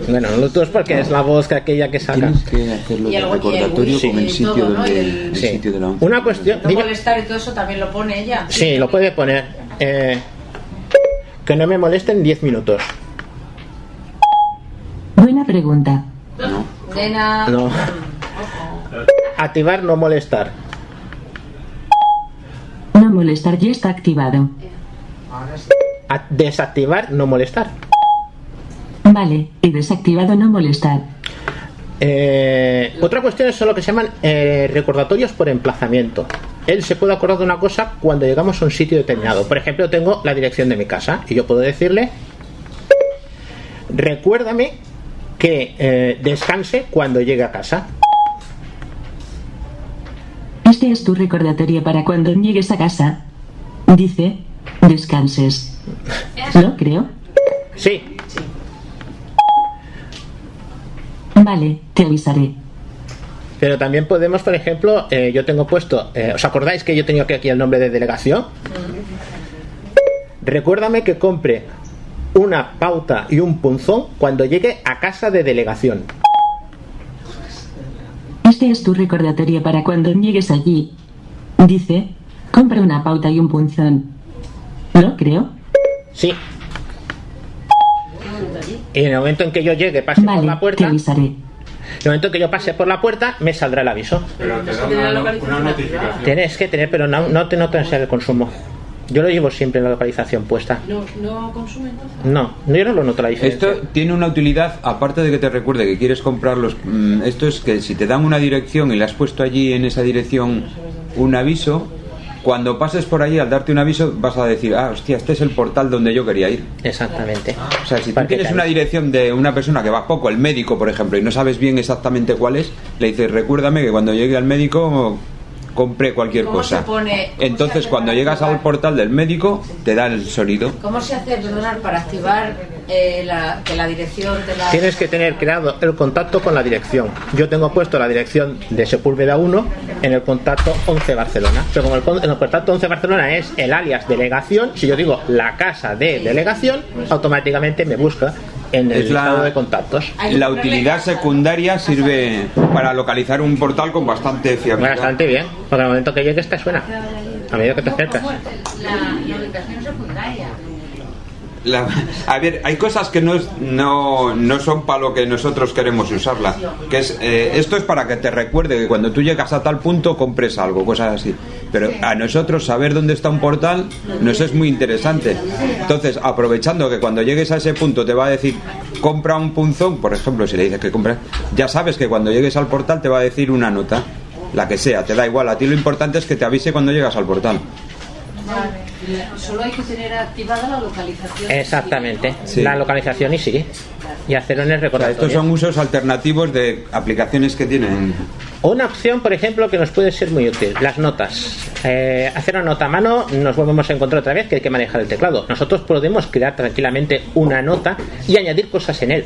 Bueno, Bluetooth porque es la voz que aquella que saca. Tienes que hacerlo Y de y recordatorio con el y sitio todo, ¿no? donde Y el- el Sí. sitio de la Una cuestión. No molestar y todo eso también lo pone ella. Sí, lo puede poner. eh, que no me molesten 10 minutos. Buena pregunta. Nena. No. Activar, no molestar. No molestar ya está activado. A- desactivar, no molestar. Vale, he desactivado no molestar. Eh, otra cuestión son lo que se llaman eh, recordatorios por emplazamiento. Él se puede acordar de una cosa cuando llegamos a un sitio determinado. Por ejemplo, tengo la dirección de mi casa y yo puedo decirle, recuérdame que eh, descanse cuando llegue a casa. Este es tu recordatorio para cuando llegues a casa. Dice, descanses. ¿Lo creo? Sí, Vale, te avisaré. pero también podemos, por ejemplo, eh, yo tengo puesto, eh, ¿os acordáis que yo tenía aquí el nombre de delegación? Recuérdame que compre una pauta y un punzón cuando llegue a casa de delegación. Este es tu recordatorio para cuando llegues allí. Dice, compra una pauta y un punzón. ¿Lo creo? Sí. Y en el momento en que yo llegue, pase por la te puerta, en avisaré. el momento en que yo pase por la puerta, me saldrá el aviso. Pero te da una, una notificación. Tienes que tener, pero no, no te notas el consumo. Yo lo llevo siempre en la localización puesta. No, no consume entonces. No, no, yo no lo noto la diferencia. Esto tiene una utilidad, aparte de que te recuerde que quieres comprarlos. mm, Esto es que si te dan una dirección y le has puesto allí en esa dirección un aviso, cuando pases por allí al darte un aviso vas a decir, ah, hostia, este es el portal donde yo quería ir. Exactamente. O sea, si tú tienes una dirección de una persona que va poco, el médico, por ejemplo, y no sabes bien exactamente cuál es, le dices, recuérdame que cuando llegue al médico compre cualquier ¿Cómo cosa. se pone- cómo se Entonces, cuando llegas al portal del médico, te da el sonido. ¿Cómo se hace, perdonar, para activar eh, la, que la dirección de la... Tienes que tener creado el contacto con la dirección. Yo tengo puesto la dirección de Sepúlveda 1 en el contacto 11 Barcelona. Pero como el, con- en el contacto 11 Barcelona es el alias delegación, si yo digo la casa de delegación, automáticamente me busca en el Es la- listado de contactos. La utilidad secundaria sirve para localizar un portal con bastante fiabilidad. Bastante bien, porque al momento que llegues te suena. A medida que te acercas. La, la ubicación secundaria. La- a ver, hay cosas que no, es- no, no son para lo que nosotros queremos usarla. Que es, eh, esto es para que te recuerde que cuando tú llegas a tal punto compres algo, cosas así. Pero a nosotros saber dónde está un portal nos es muy interesante. Entonces, aprovechando que cuando llegues a ese punto te va a decir compra un punzón, por ejemplo, si le dices que compra, ya sabes que cuando llegues al portal te va a decir una nota, la que sea, te da igual. A ti lo importante es que te avise cuando llegas al portal. Solo hay que tener activada la localización. Exactamente. Sí. La localización y sí. Y hacerlo en el recordatorio. Estos son usos alternativos de aplicaciones que tienen Una opción, por ejemplo, que nos puede ser muy útil, las notas. Eh, hacer una nota a mano, nos volvemos a encontrar otra vez que hay que manejar el teclado. Nosotros podemos crear tranquilamente una nota y añadir cosas en él.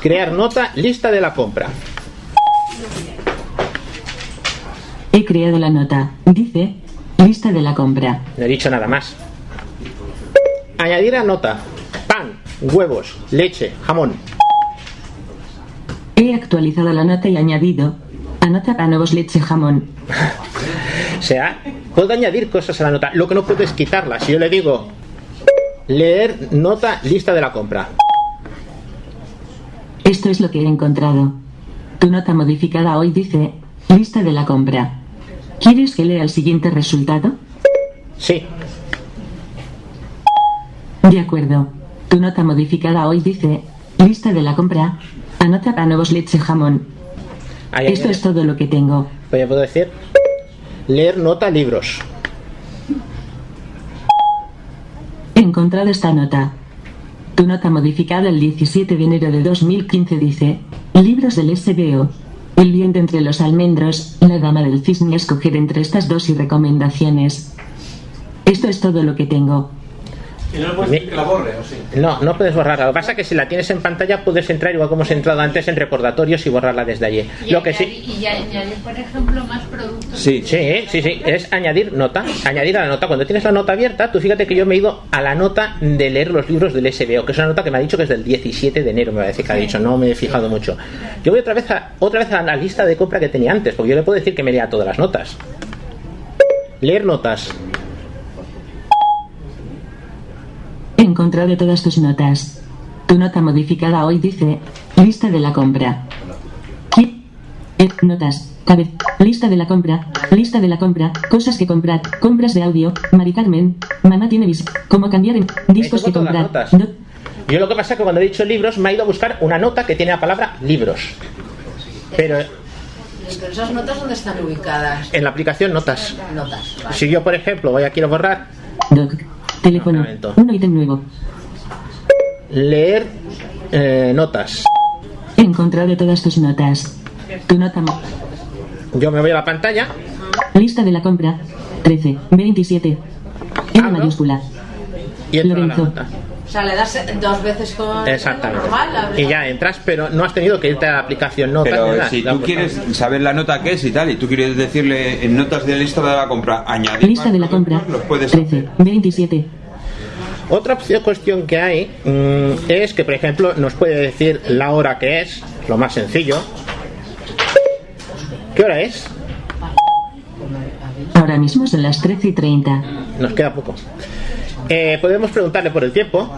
Crear nota, lista de la compra. He creado la nota. Dice, lista de la compra. No he dicho nada más. Añadir a nota. Pan, huevos, leche, jamón. He actualizado la nota y añadido, anota para nuevos leche jamón. O sea, puedo añadir cosas a la nota. Lo que no puedo es quitarla. Si yo le digo leer nota lista de la compra. Esto es lo que he encontrado. Tu nota modificada hoy dice lista de la compra. ¿Quieres que lea el siguiente resultado? Sí. De acuerdo. Tu nota modificada hoy dice lista de la compra. Anota para nuevos leche jamón. Ahí Esto añade- es todo lo que tengo. Pues ya puedo decir leer nota libros. He encontrado esta nota. Tu nota modificada el 17 de enero de 2015 dice, libros del SBO. El viento entre los almendros, la dama del cisne escoger entre estas dos y recomendaciones. Esto es todo lo que tengo. ¿Y no le puedes decir que la borre o sí? No, no puedes borrarla. Lo que pasa es que si la tienes en pantalla puedes entrar igual como has entrado antes en recordatorios y borrarla desde allí. Y Lo que añadir- sí. Y añadir, por ejemplo, más productos. Sí, sí, sí, sí, es añadir nota, añadir a la nota. Cuando tienes la nota abierta, tú fíjate que yo me he ido a la nota de leer los libros del SBO, que es una nota que me ha dicho que es del 17 de enero, me va a decir que ha dicho, no me he fijado mucho. Yo voy otra vez a, otra vez a la lista de compra que tenía antes, porque yo le puedo decir que me lea todas las notas. Leer notas. He encontrado todas tus notas. Tu nota modificada hoy dice, lista de la compra. ¿Qué? Eh, notas. Cabe. Lista de la compra. Lista de la compra. Cosas que comprar. Compras de audio. Mari Carmen. Mamá tiene vis. Cómo cambiar en. Discos que comprar. No- Yo lo que pasa es que cuando he dicho libros me ha ido a buscar una nota que tiene la palabra libros. Pero Pero esas notas dónde están ubicadas? en la aplicación notas. Notas. vale. Si yo, por ejemplo, voy a quiero borrar, Doc. Teléfono. Un ítem nuevo. leer eh, notas. He encontrado todas tus notas. Tu nota. Yo me voy a la pantalla Lista de la compra. 13. 27. En mayúscula. y entro a la Lorenzo. nota. O sea, le das dos veces con Exactamente. normal, Y ya entras, pero no has tenido que irte a la aplicación notas. Pero nada. si La tú quieres saber la nota que es y tal, y tú quieres decirle en notas de lista de la compra, añadir Lista más de la compra. los puedes 13. 27. Otra opción, cuestión que hay mm, es que, por ejemplo, nos puede decir la hora que es, lo más sencillo. ¿Qué hora es? Ahora mismo son las 13 y 30. Nos queda poco. Eh, podemos preguntarle por el tiempo.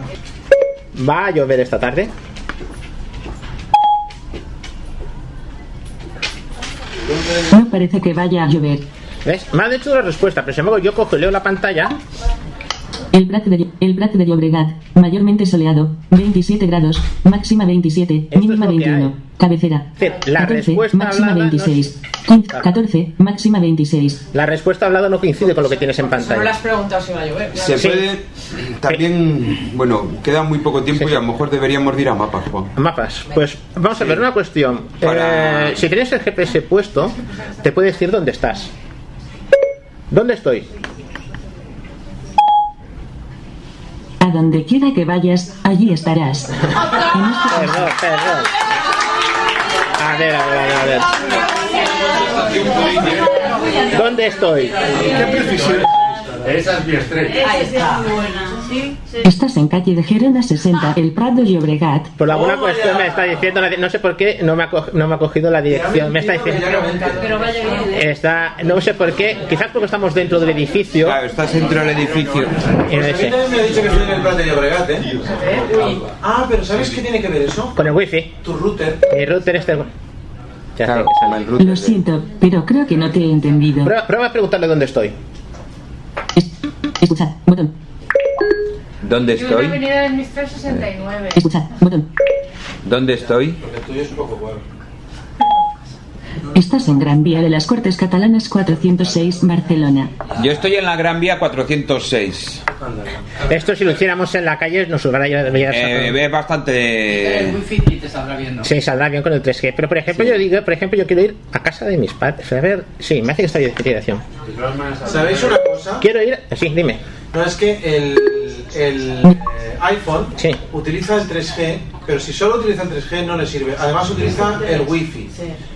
¿Va a llover esta tarde? No parece que vaya a llover. ¿Ves? Me ha dicho una respuesta, pero sin embargo yo cojo y leo la pantalla. El Prat de, el Prat de Llobregat, mayormente soleado, 27 grados, máxima 27, mínima lo que 21, cabecera. la 14, respuesta máxima hablada no 26, 15, 14, máxima 26. La respuesta hablada no coincide con lo que tienes en No le pantalla. has preguntado si va a llover. claro. Se Sí. puede también, bueno, queda muy poco tiempo y a lo mejor deberíamos de ir a mapas, Juan. Mapas. Pues vamos a ver una cuestión. Para- Eh, si tienes el GPS puesto, te puede decir dónde estás. ¿Dónde estoy? A donde quiera que vayas, allí estarás. Este Perdón, perdón. A ver, a ver, a ver, a ver. ¿Dónde estoy? Esa es mi estrella. Ahí está. Estás en calle de Gerona 60, el Prat de Llobregat. Por alguna cuestión me está diciendo, no sé por qué, no me ha, co- no me ha cogido la dirección. Me está diciendo, Pero vaya bien, ¿eh? está, no sé por qué, quizás porque estamos dentro del edificio. Claro, estás dentro del edificio. y no sé, me ha dicho que estoy en el de Llobregat, ¿eh? Ah, pero ¿sabes qué tiene que ver eso? Con el wifi. Tu router. Mi router este. Ya Claro, sé que con sale. el router. Lo siento, pero creo que no te he entendido. Prueba, prueba a preguntarle dónde estoy. Es- escuchad, botón. ¿Dónde estoy? avenida del Mistral 69. Escuchad, botón. ¿Dónde estoy? Porque el tuyo es un poco bueno. Estás en Gran Vía de las Cortes Catalanas 406, Barcelona. Yo estoy en la Gran Vía 406. Esto si lo hiciéramos en la calle nos hubiera Eh, es bastante... wifi y te saldrá bien, ¿no? Sí, saldrá bien con el 3G. Pero por ejemplo, yo digo, por ejemplo, yo quiero ir a casa de mis padres. A ver, sí, me hace que está bien dirección. ¿Sabéis una cosa? Quiero ir. Sí, dime. No, es que el, el eh, iPhone Sí. utiliza el 3G, pero si solo utiliza el 3G no le sirve. Además utiliza el Wi-Fi.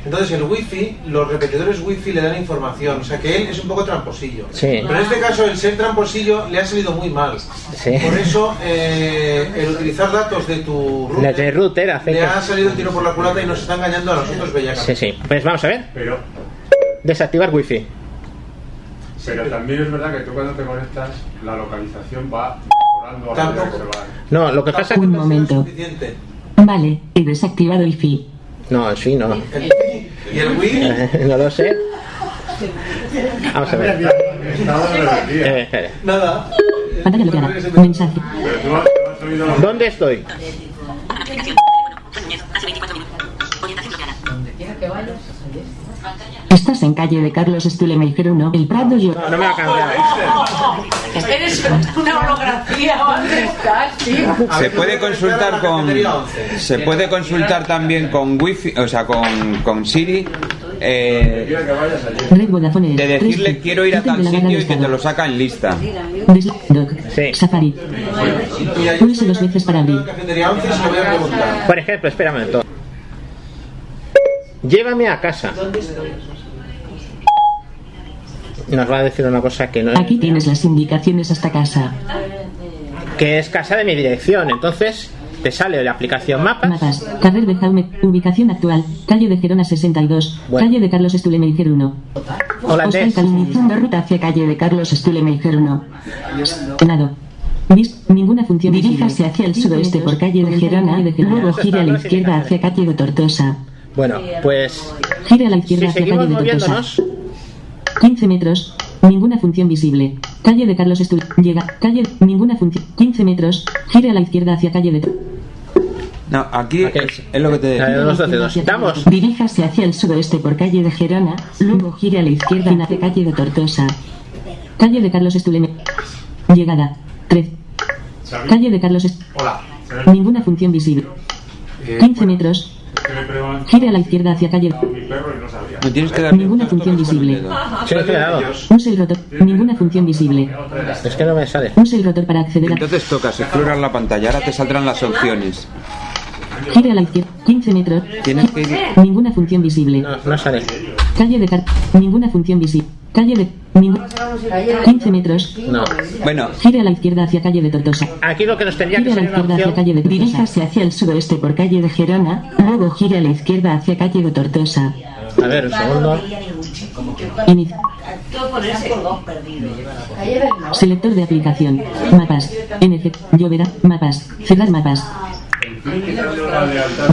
Entonces el Wi-Fi, los repetidores Wi-Fi le dan información. O sea que él es un poco tramposillo. Sí. Pero en este caso el ser tramposillo le ha salido muy mal. Sí. Por eso eh, el utilizar datos de tu router de router hace le que. ha salido el tiro por la culata y nos está engañando a nosotros bellacas. Sí, sí. Pues vamos a ver. Pero Desactivar wifi. Pero también es verdad que tú cuando te conectas, la localización va que va. No, lo que pasa es que... Un momento. Vale, he desactivado el fi. No, el sí, no. ¿Y el Wii? no lo sé. Vamos a ver. Eh. Nada. Pantalla bloqueada. Mensaje. Pero tú has, tú has oído ¿Dónde estoy? Estás en calle de Carlos Stulemeijer 1, El Prado yo. No, no me va a cambiar. Eres una holografía, ¿dónde estás? Se puede consultar con se puede consultar también con wifi, o sea, con, con Siri eh, de decirle quiero ir a tal sitio y que te lo saca en lista. Sí. Safari. Pulse dos veces para abrir. Cafetería 11 se lo voy a preguntar. Por ejemplo, un momento. Llévame a casa. Nos va a decir una cosa que no Aquí tienes las indicaciones hasta casa. que es casa de mi dirección. Entonces te sale la aplicación Mapas. Mapas. Carrer de Jaume. Ubicación actual. Calle de Gerona 62. Bueno. Calle de Carlos Stulemeijer 1. Holandés. Iniciando ruta hacia calle de Carlos Stulemeijer 1. Senado. Vis- ninguna función Diríjase hacia el sudoeste por calle de Gerona, luego gire a la izquierda hacia calle de Tortosa. Bueno, pues Gire a la izquierda si hacia calle de Tortosa. Moviéndonos, 15 metros. Ninguna función visible. Calle de Carlos Estul. Llega. Calle. Ninguna función. 15 metros. Gire a la izquierda hacia calle de. No, aquí Aquí. es, lo que te La. Estamos. Diríjase hacia el sudoeste por calle de Gerona, luego gire a la izquierda hacia calle de Tortosa. Calle de Carlos Estuleme. Llegada. 3. Calle de Carlos Est... Hola. Ninguna función visible. Eh, 15 metros. Me Gire a la izquierda hacia calle. no tienes que darle Ninguna función visible. Sí, cuidado. Use el rotor. Ninguna función visible. Es que no me sale. Use el rotor para acceder a. Entonces tocas explorar la pantalla, ahora te saldrán las opciones. Gire a la izquierda. 15 metros. Tienes que ir Ninguna función visible. No, no sale. Calle de Car... Ninguna función visible. Calle de... ningún- 15 metros. No. Bueno, Gire a la izquierda hacia calle de Tortosa. Aquí lo que nos tendría que Gire a la izquierda hacia calle de Tortosa. Diríjase hacia el sudoeste por calle de Gerona, luego gire a la izquierda hacia calle de Tortosa. A ver, un segundo. Inicio. Selector de aplicación. Mapas. NG. Llovera. Mapas. Cerrar mapas.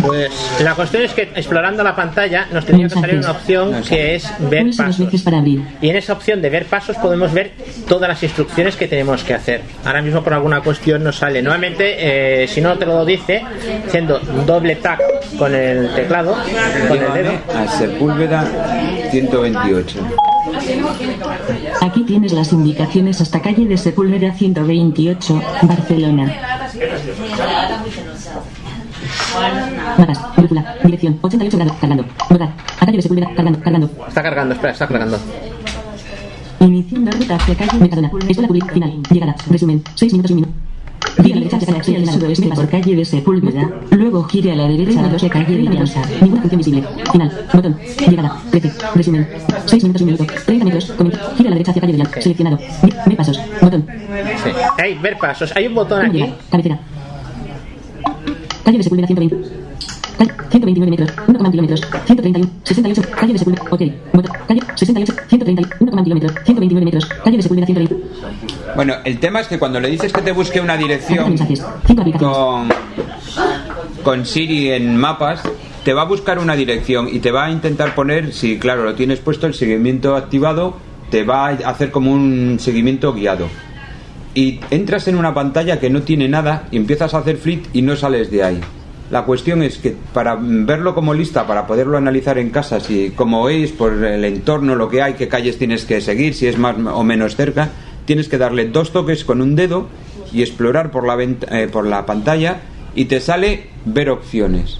Pues la cuestión es que explorando la pantalla nos tendría que salir una opción que es ver pasos. Y en esa opción de ver pasos podemos ver todas las instrucciones que tenemos que hacer. Ahora mismo por alguna cuestión nos sale. Nuevamente, eh, si no te lo dice, haciendo doble tap con el teclado, con el dedo. a Sepúlveda 128. Aquí tienes las indicaciones hasta calle de Sepúlveda 128, Barcelona. Mapas. Brújula. Dirección. 88 grados. Cargando. Borrar. A calle de Sepúlveda. Cargando. Cargando. Está cargando, espera, está cargando. Iniciando ruta hacia calle Mercadona. Escuela Public. Final. Llegada. Resumen. 6 minutos y minuto. A derecha hacia calle del sudoeste por calle de Sepúlveda. Luego gire a la derecha hacia calle de Villanza. Ninguna función visible. Final. Botón. Llegada. 13. Resumen. 6 minutos y minuto. 30 metros. Comenta. Gire a la derecha hacia calle de Villanza. Seleccionado. Di- Ve pasos. Botón. Sí. Hay ver pasos. Hay un botón ¿Cómo aquí. Cabecera. Calle de Sepúlveda 120. Calle 129 metros, 1,1 kilómetros, 131, 68, calle de Sepúlveda, ok, botón, calle 68, 131, kilómetros, 129 metros, calle de Sepúlveda 120, Bueno, el tema es que cuando le dices que te busque una dirección mensajes, 5 aplicaciones, con, con Siri en mapas, te va a buscar una dirección y te va a intentar poner, si claro lo tienes puesto, el seguimiento activado, te va a hacer como un seguimiento guiado. Y entras en una pantalla que no tiene nada y empiezas a hacer flit y no sales de ahí. La cuestión es que para verlo como lista, para poderlo analizar en casa, si como es por el entorno, lo que hay, qué calles tienes que seguir, si es más o menos cerca, tienes que darle dos toques con un dedo y explorar por la, eh, por la pantalla y te sale ver opciones.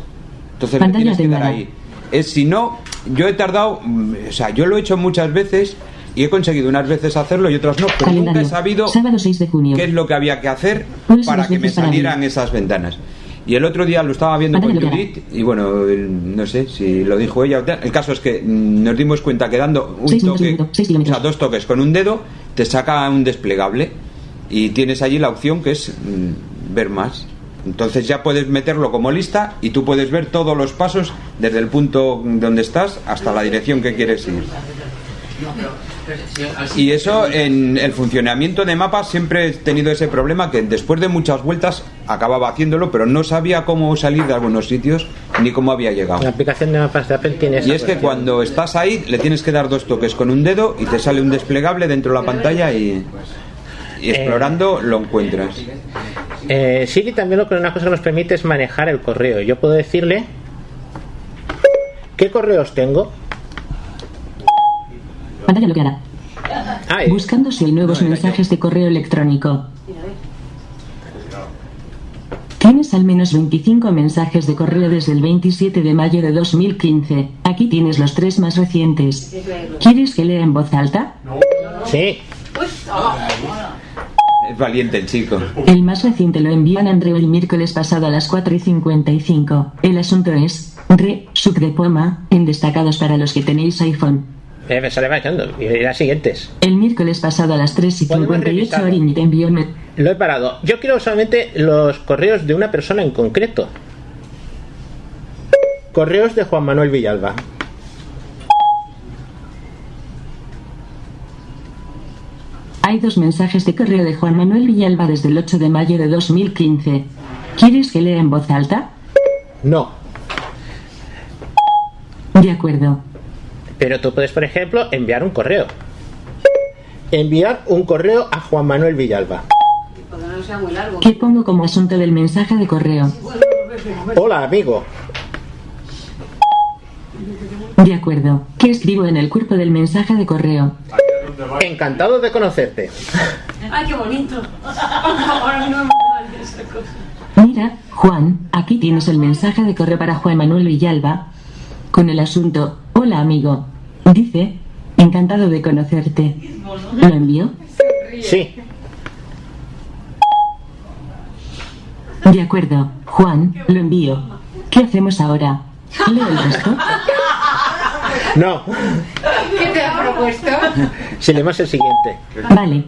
Entonces le tienes que dar ahí. Es si no, yo he tardado, mm, o sea, yo lo he hecho muchas veces y he conseguido unas veces hacerlo y otras no, pero nunca calendario, he sabido sábado 6 de junio, qué es lo que había que hacer para que me salieran esas ventanas. Y el otro día lo estaba viendo con Judith y bueno, no sé si lo dijo ella. El caso es que mm, nos dimos cuenta que dando un Seis minutos, toque, minuto, seis o sea, dos toques con un dedo, te saca un desplegable y tienes allí la opción que es mm, ver más. Entonces ya puedes meterlo como lista y tú puedes ver todos los pasos desde el punto donde estás hasta la dirección que quieres ir. Y eso en el funcionamiento de mapas siempre he tenido ese problema que después de muchas vueltas acababa haciéndolo, pero no sabía cómo salir de algunos sitios ni cómo había llegado. La aplicación de mapas de Apple tiene esa Y es que cuando estás ahí le tienes que dar dos toques con un dedo y te sale un desplegable dentro de la pantalla y, y explorando lo encuentras. Eh, Siri también lo que una cosa que nos permite es manejar el correo. Yo puedo decirle qué correos tengo. Pantalla bloqueada. Ah, Buscando si hay nuevos mensajes de correo electrónico. Tienes al menos 25 mensajes de correo desde el 27 de mayo de 2015. Aquí tienes los tres más recientes. ¿Quieres que lea en voz alta? Sí. Es valiente el chico. El más reciente lo envían Andreu el miércoles pasado a las 4 y 55. El asunto es, re, subdepoma, en destacados para los que tenéis iPhone. Me sale marcando. Y las siguientes. El miércoles pasado a las 3 y Podemos 58 revisarlo. Orin te envió Lo he parado. Yo quiero solamente los correos de una persona en concreto. Correos de Juan Manuel Villalba. Hay dos mensajes de correo de Juan Manuel Villalba desde el 8 de mayo de 2015. ¿Quieres que lea en voz alta? No. De acuerdo. Pero tú puedes, por ejemplo, enviar un correo. Enviar un correo a Juan Manuel Villalba. ¿Qué pongo como asunto del mensaje de correo? Hola, amigo. De acuerdo. ¿Qué escribo en el cuerpo del mensaje de correo? Encantado de conocerte. Ay, qué bonito. Ahora no me acuerdo de esa cosa. Mira, Juan, aquí tienes el mensaje de correo para Juan Manuel Villalba con el asunto Hola amigo. Dice, encantado de conocerte. ¿Lo envió? Sí. De acuerdo, Juan, lo envío. ¿Qué hacemos ahora? ¿Leo el resto? No. ¿Qué te ha propuesto? Si leemos el siguiente. Vale.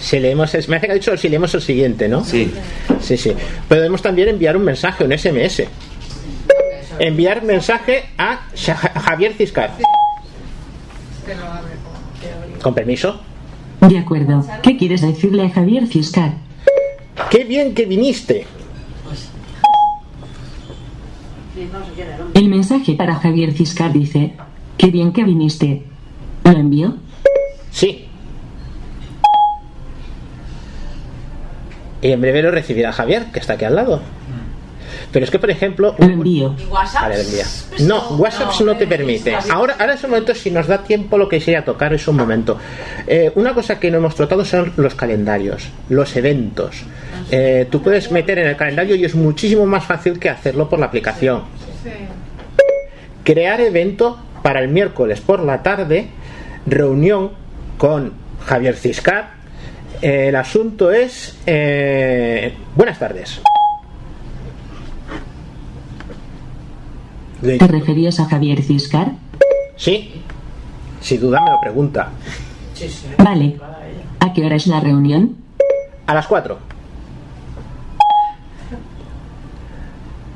Si leemos el, me hace que ha dicho si leemos el siguiente, ¿no? Sí. Sí, sí. Podemos también enviar un mensaje, un SMS. Enviar mensaje a Javier Ciscar. Con permiso. De acuerdo. ¿Qué quieres decirle a Javier Ciscar? Qué bien que viniste. El mensaje para Javier Ciscar dice, qué bien que viniste. ¿Lo envió? Sí. Y en breve lo recibirá Javier, que está aquí al lado. Pero es que, por ejemplo... Lo envío. WhatsApp? Vale, lo envía. No, WhatsApp no te permite. Ahora, ahora es un momento, si nos da tiempo, lo que sea tocar es un momento. Eh, una cosa que no hemos tratado son los calendarios, los eventos. Eh, tú puedes meter en el calendario y es muchísimo más fácil que hacerlo por la aplicación. Crear evento para el miércoles por la tarde, reunión con Javier Ciscar. Eh, el asunto es... eh, buenas tardes. ¿Te referías a Javier Ciscar? Sí, sin duda me lo pregunta. Vale. ¿A qué hora es la reunión? A las 4.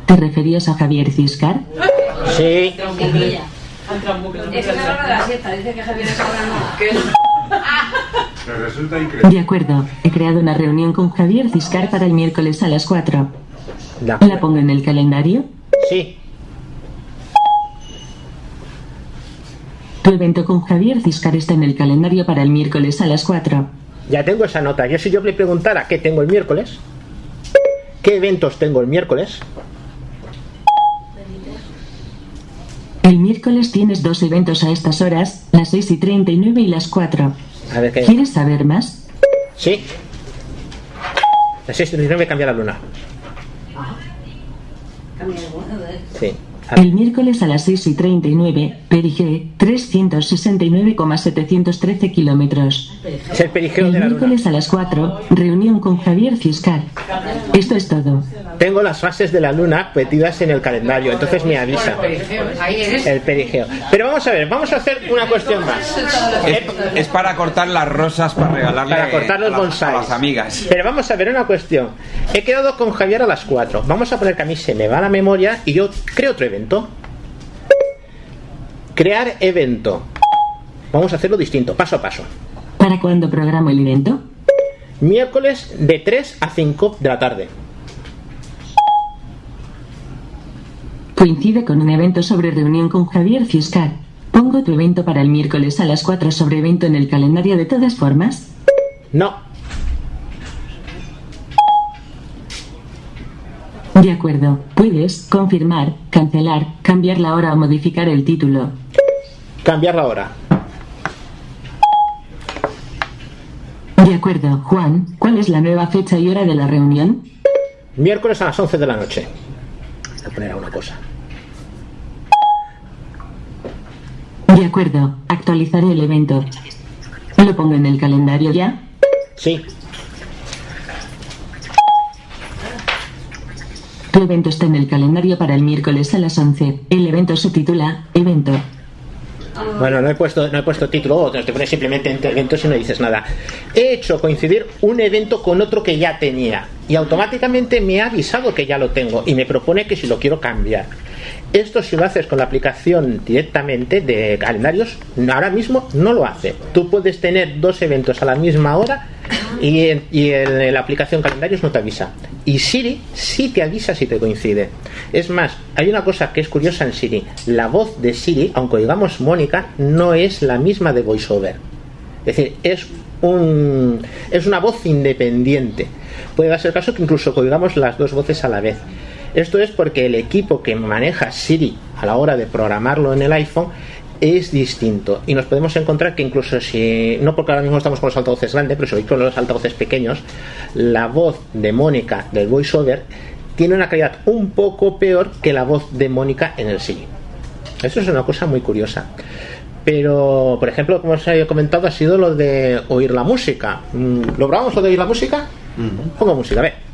¿Te referías a Javier Ciscar? Sí. Es la hora de la siesta, dice que Javier es ahora no. Me resulta increíble. De acuerdo. He creado una reunión con Javier Ciscar para el miércoles a las 4. La- ¿La pongo en el calendario? Sí. Tu evento con Javier Ciscar está en el calendario para el miércoles a las 4. Ya tengo esa nota. Yo si yo le preguntara qué tengo el miércoles, qué eventos tengo el miércoles, El miércoles tienes dos eventos a estas horas, las 6 y 39 y las 4. a ver qué. ¿Quieres saber más? Sí. La 639 cambia la luna. Sí. El miércoles a las 6 y 39, Perigé, 369,713 kilómetros. Es el perigeo El de la luna. miércoles a las 4, reunión con Javier Ciscar. Esto es todo. Tengo las fases de la luna metidas en el calendario, entonces me avisa. El perigeo. Pero vamos a ver, vamos a hacer una cuestión más. Es, es para cortar las rosas para regalarle Para cortar los a, las, a bonsáis. las amigas. Pero vamos a ver una cuestión. He quedado con Javier a las 4. Vamos a poner que a mí se me va la memoria y yo creo otro evento. Crear evento. Vamos a hacerlo distinto, paso a paso. ¿Para cuándo programo el evento? Miércoles de 3 a 5 de la tarde. Coincide con un evento sobre reunión con Javier Fiscar. ¿Pongo tu evento para el miércoles a las 4 sobre evento en el calendario de todas formas? No. De acuerdo. Puedes confirmar, cancelar, cambiar la hora o modificar el título. Cambiar la hora. De acuerdo, Juan. ¿Cuál es la nueva fecha y hora de la reunión? Miércoles a las 11 de la noche. Voy a poner cosa. De acuerdo. Actualizaré el evento. ¿Lo pongo en el calendario ya? Sí. Tu evento está en el calendario para el miércoles a las 11. El evento se titula Evento. Bueno, no he puesto, no he puesto título, o te pones simplemente entre eventos y no dices nada. He hecho coincidir un evento con otro que ya tenía y automáticamente me ha avisado que ya lo tengo y me propone que si lo quiero cambiar. Esto si lo haces con la aplicación directamente de calendarios, ahora mismo no lo hace. Tú puedes tener dos eventos a la misma hora y en, la aplicación calendarios no te avisa. Y Siri sí te avisa si te coincide. Es más, hay una cosa que es curiosa en Siri. La voz de Siri, aunque digamos Mónica, no es la misma de VoiceOver. Es decir, es un es una voz independiente. Puede darse el caso que incluso oigamos las dos voces a la vez. Esto es porque el equipo que maneja Siri a la hora de programarlo en el iPhone es distinto. Y nos podemos encontrar que incluso si no porque ahora mismo estamos con los altavoces grandes pero si con los altavoces pequeños la voz de Mónica del voiceover tiene una calidad un poco peor que la voz de Mónica en el Siri. Eso es una cosa muy curiosa. Pero por ejemplo como os he comentado ha sido lo de oír la música. Mm, ¿lo probamos lo de oír la música? pongo música, a ver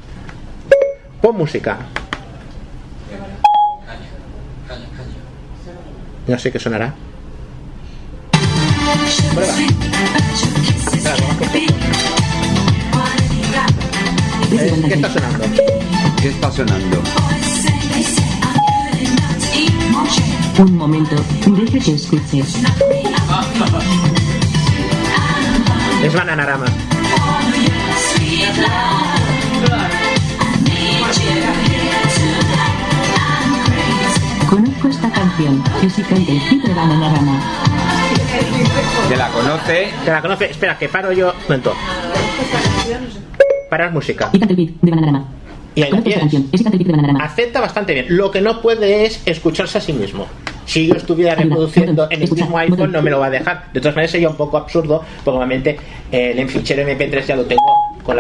pon música no sé qué sonará Eh, ¿Qué está sonando? ¿Qué está sonando? Un momento. Deje que escuche. Es Bananarama. Canción. Que si canta el hit de Bananarama. Que la conoce. ¿Te la conoce? Espera, que paro yo. Un momento. Parar música. Y el beat de Bananarama. Y ahí la canción. Que de Bananarama. Acepta bastante bien. Lo que no puede es escucharse a sí mismo. Si yo estuviera reproduciendo en el mismo iPhone, no me lo va a dejar. De todas maneras, sería un poco absurdo, porque normalmente eh, el fichero MP3 ya lo tengo con.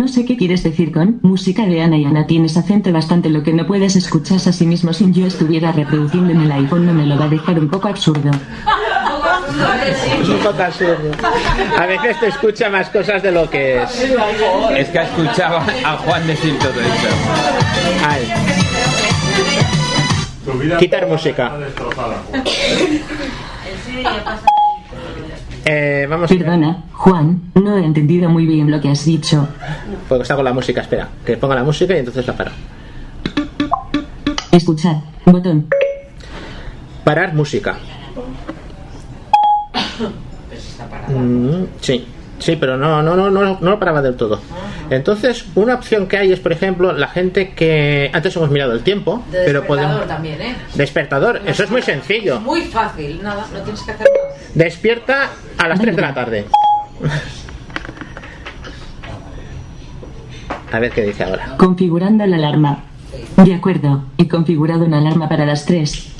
No sé qué quieres decir con música de Ana y Ana. Tienes acento bastante lo que no puedes escucharse a sí mismo si yo estuviera reproduciendo en el iPhone. No me lo va a dejar un poco absurdo. Un poco absurdo. A veces te escucha más cosas de lo que es. Es que escuchaba a Juan decir todo eso. Ay. Quitar música. Eh, vamos a Perdona, Juan, no he entendido muy bien lo que has dicho. Porque está con la música, espera. Que ponga la música y entonces la paro. Escuchar. Botón. Parar música. Mm, sí, sí, pero no, no, no, no, no lo paraba del todo. Entonces, una opción que hay es, por ejemplo, la gente que antes hemos mirado el tiempo, De pero despertador podemos también, ¿eh? despertador. Eso es muy sencillo. Muy fácil, nada, no tienes que hacer nada. Despierta a las 3 de la tarde. A ver qué dice ahora. Configurando la alarma. De acuerdo. He configurado una alarma para las 3.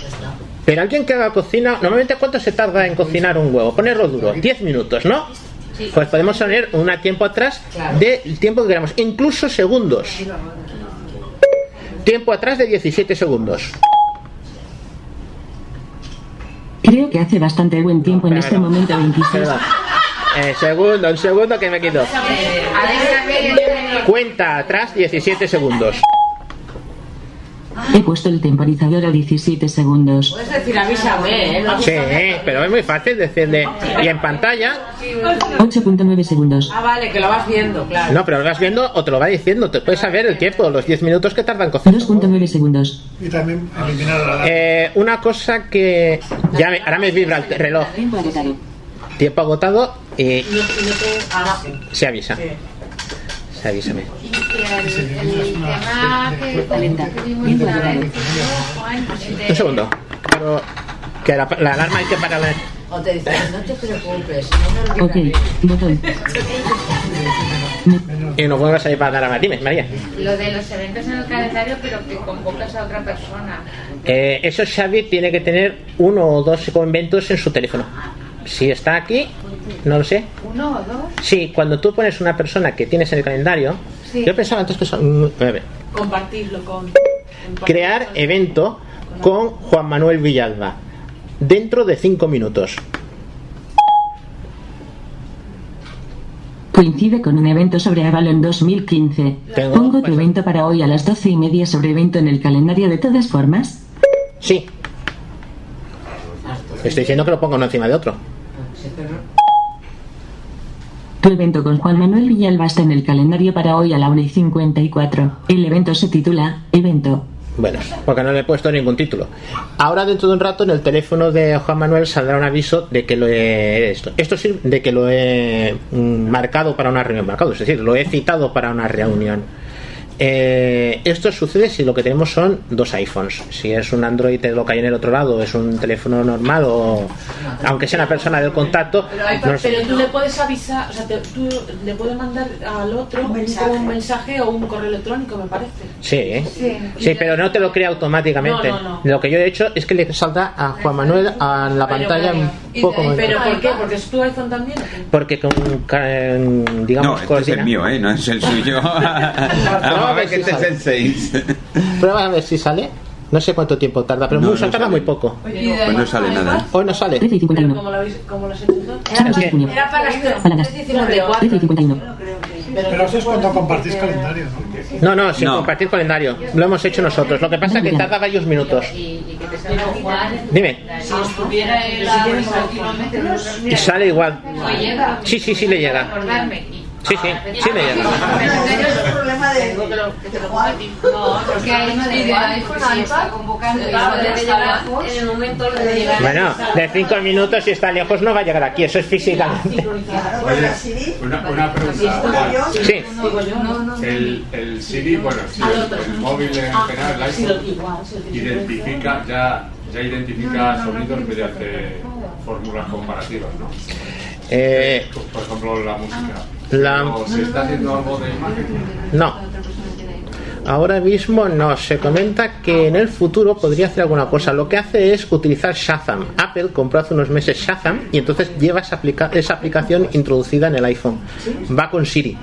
Pero alguien que haga cocina, normalmente cuánto se tarda en cocinar un huevo, ponerlo duro, 10 minutos, ¿no? Pues podemos poner un tiempo atrás del tiempo que queramos, incluso segundos. Tiempo atrás de 17 segundos. Creo que hace bastante buen tiempo en este no. momento 26. Perdón. Eh, segundo, un segundo que me quito. Cuenta atrás 17 segundos. He puesto el temporizador a 17 segundos. Puedes decir avísame, ¿eh? No Sí, pero es muy fácil decirle. Y en pantalla, 8.9 segundos. Ah, vale, que lo vas viendo, claro. no, pero lo vas viendo o te lo va diciendo. Te puedes saber el tiempo, los 10 minutos que tardan en cocinar. 2.9 segundos. Y también eliminar la Eh, una cosa que ya me- ahora me vibra el reloj. Tiempo agotado. tiempo agotado y. Ah, se avisa. Se avísame. Un segundo. Claro, que la, la alarma hay que pararla. O te dicen, no te preocupes, no me Ok, botón. Y nos vuelvas a ir para la alarma. Dime, María. lo de los eventos en el calendario, pero que convocas a otra persona. Eh, eso Xavi tiene que tener uno o dos eventos en su teléfono. Si está aquí, no lo sé. ¿Uno o dos? Sí, cuando tú pones una persona que tienes en el calendario, Sí. yo pensaba antes que son. mm, a ver, Compartirlo con... crear evento con Juan Manuel Villalba dentro de cinco minutos. Coincide con un evento sobre Avalon 2015. Tengo- Pongo tu evento para hoy a las doce y media sobre evento en el calendario de todas formas. Sí. Estoy diciendo que lo pongo uno encima de otro. Tu evento con Juan Manuel Villalba está en el calendario para hoy a la 1 y 54. El evento se titula Evento. Bueno, porque no le he puesto ningún título. Ahora dentro de un rato en el teléfono de Juan Manuel saldrá un aviso de que lo he esto. Esto sí, de que lo he mm, marcado para una reunión, marcado, es decir, lo he citado para una reunión. Eh, esto sucede si lo que tenemos son dos iPhones. Si es un Android lo que hay en el otro lado, es un teléfono normal o aunque sea una persona del contacto. Pero, hay- no sé. pero tú le puedes avisar, o sea, te- tú le puedes mandar al otro un mensaje, un mensaje o un correo electrónico, me parece. Sí, Sí. sí, pero no te lo crea automáticamente. No, no, no. Lo que yo he hecho es que le salta a Juan Manuel a la pantalla un poco más. ¿Pero por qué? ¿Porque es tu iPhone también? Porque con, digamos, No, este es el mío, ¿eh? No es el suyo. A ver que este es el 6. Prueba a ver si sale. No sé cuánto tiempo tarda, pero No, mucho, no tarda muy poco. Pues no sale nada. Hoy no sale. 13 y 51. ¿Cómo lo habéis cómo lo has hecho. Era para esto. Paladas. 13 y 51. Pero eso es cuando compartís calendario, ¿no? No, no, sin compartir calendario. Lo hemos hecho nosotros. Lo que pasa es que tarda varios minutos. Dime. Si estuviera sale igual. Oye. Sí, sí, sí le llega. Sí, sí, sí le llega. problema de que te lo. No, porque hay de convocando en el momento de llegar. Bueno, de cinco minutos si está lejos no va a llegar aquí. Eso es físicamente. Oye, una, una pregunta. Sí. El, el Siri, bueno, sí, el, el móvil en general, el iPhone, identifica, ya, ya identifica sonidos mediante fórmulas comparativas, ¿no? Eh, Por ejemplo, la música. La- Pero ¿Se está haciendo algo de imagen? no. Ahora mismo no. Se comenta que en el futuro podría hacer alguna cosa. Lo que hace es utilizar Shazam. Apple compró hace unos meses Shazam y entonces lleva esa, aplica- esa aplicación introducida en el iPhone. Va con Siri.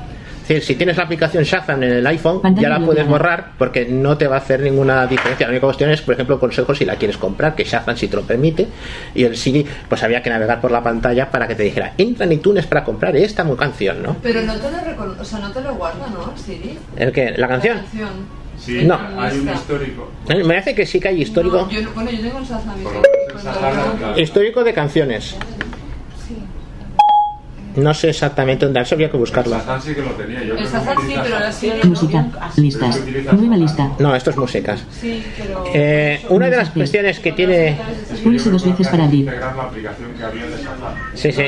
Es decir, si tienes la aplicación Shazam en el iPhone, ya la puedes borrar porque no te va a hacer ninguna diferencia. La única cuestión es, por ejemplo, consejos si la quieres comprar, que Shazam si te lo permite. Y el Siri, pues había que navegar por la pantalla para que te dijera, entra en iTunes para comprar esta canción, ¿no? Pero no te lo o sea, no te lo guarda, ¿no? Siri. ¿El qué? ¿La canción? Sí, No. hay un histórico. Eh, Me hace que sí que hay histórico. No, yo, no- bueno, yo tengo el Shazam. Histórico de canciones. No sé exactamente dónde, eso habría que buscarlo. Shazam sí que lo tenía. Yo El sí, pero la. Siri Música. Listas. Nueva lista. No, esto es músicas. Sí, pero... Eh, una de las cuestiones que tiene. Pulse dos veces para abrir. Sí, sí.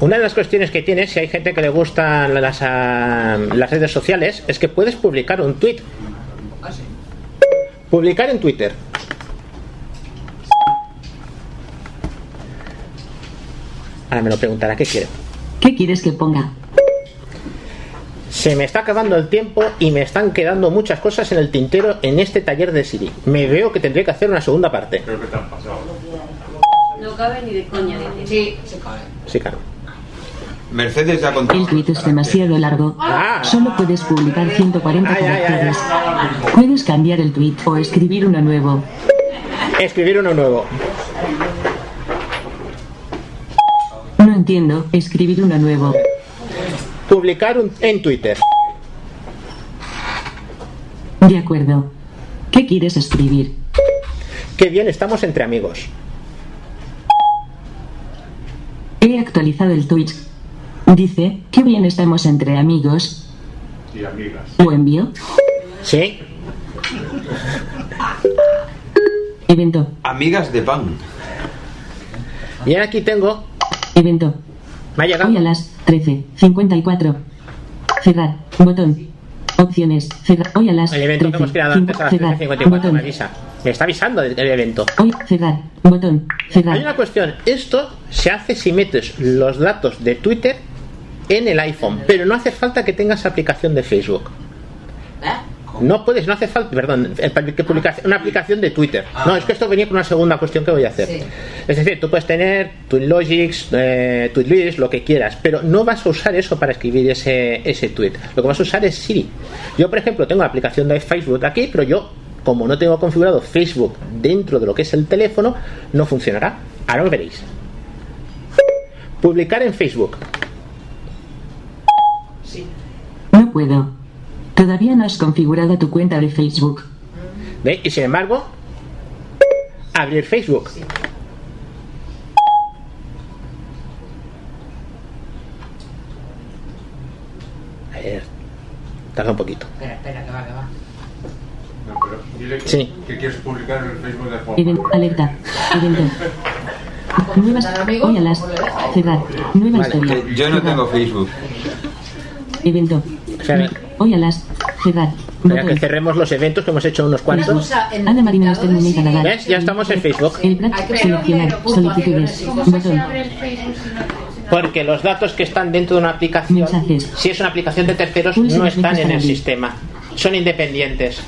Una de las cuestiones que tiene, si hay gente que le gustan las, ah, las redes sociales, es que puedes publicar un tweet. Ah, sí. Publicar en Twitter. Ahora me lo preguntará qué quiere. ¿Qué quieres que ponga? Se me está acabando el tiempo y me están quedando muchas cosas en el tintero en este taller de Siri. Me veo que tendré que hacer una segunda parte. Creo que te han pasado. No cabe ni de coña, dice. Sí, se cae. Sí, claro. Mercedes ya contó. El tweet es demasiado largo. Ah. Solo puedes publicar 140 Ay, ay, ay, caracteres. Puedes cambiar el tweet o escribir uno nuevo. Escribir uno nuevo. No entiendo. Escribir uno nuevo. Publicar un- en Twitter. De acuerdo. ¿Qué quieres escribir? Qué bien estamos entre amigos. He actualizado el tweet. Dice, qué bien estamos entre amigos. Y amigas. ¿Lo envío? Sí. Evento. Amigas de pan. Y ahora aquí tengo. Evento. Me ha llegado. Hoy a las 13.54. Cerrar. Botón. Opciones. Cerrar. Hoy a las El evento que hemos creado antes a las Cerrar. 13.54 Botón. me avisa. Me está avisando del, del evento. Hoy. Cerrar. Botón. Cerrar. Hay una cuestión. Esto se hace si metes los datos de Twitter en el iPhone, pero no hace falta que tengas aplicación de Facebook. No puedes, no hace falta, perdón, que publicación- una aplicación de Twitter. No, es que esto venía con una segunda cuestión que voy a hacer. Sí. Es decir, tú puedes tener TweetLogics, eh, TweetList, lo que quieras, pero no vas a usar eso para escribir ese, ese tweet. Lo que vas a usar es Siri. Yo, por ejemplo, tengo la aplicación de Facebook aquí, pero yo, como no tengo configurado Facebook dentro de lo que es el teléfono, no funcionará. Ahora lo veréis. Publicar en Facebook. No puedo. Todavía no has configurado tu cuenta de Facebook. ¿Ve? Y sin embargo, abrir Facebook. A ver, tarda un poquito. Espera, espera, que va, que va. No, pero dile que, Sí. que quieres publicar en el Facebook de Juan. Alerta. Evento. Nuevas. Hoy a las. Cerrar. Nueva Vale, historia. yo no tengo Facebook. Evento. Espera, Hoy a las. Cerrar. espera que cerremos los eventos que hemos hecho unos cuantos. Ana Marina. ¿Ves? Ya estamos en Facebook. El plat. Seleccionar. Solicitudes. Botón. Porque los datos que están dentro de una aplicación, si es una aplicación de terceros, no están en el sistema. Son independientes.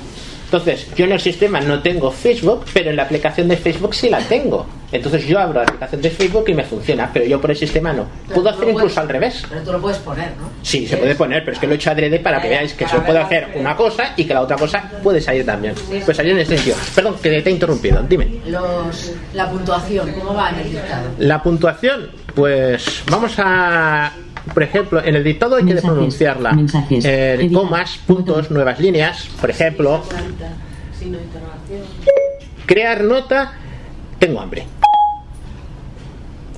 Entonces, yo en el sistema no tengo Facebook, pero en la aplicación de Facebook sí la tengo. Entonces yo abro la aplicación de Facebook y me funciona, pero yo por el sistema no. Puedo hacer incluso al revés. Pero tú lo puedes poner, ¿no? Sí, se puede poner, pero es que lo he hecho adrede para que veáis que se puede hacer una cosa y que la otra cosa puede salir también. Pues salir en ese sentido. Perdón, que te he interrumpido. Dime. Los, la puntuación, ¿cómo va en el dictado? La puntuación, pues vamos a, por ejemplo, en el dictado hay que Mensajes, pronunciarla. mensajes. Eh, Edita. comas, puntos, nuevas líneas, por ejemplo, crear nota, tengo hambre.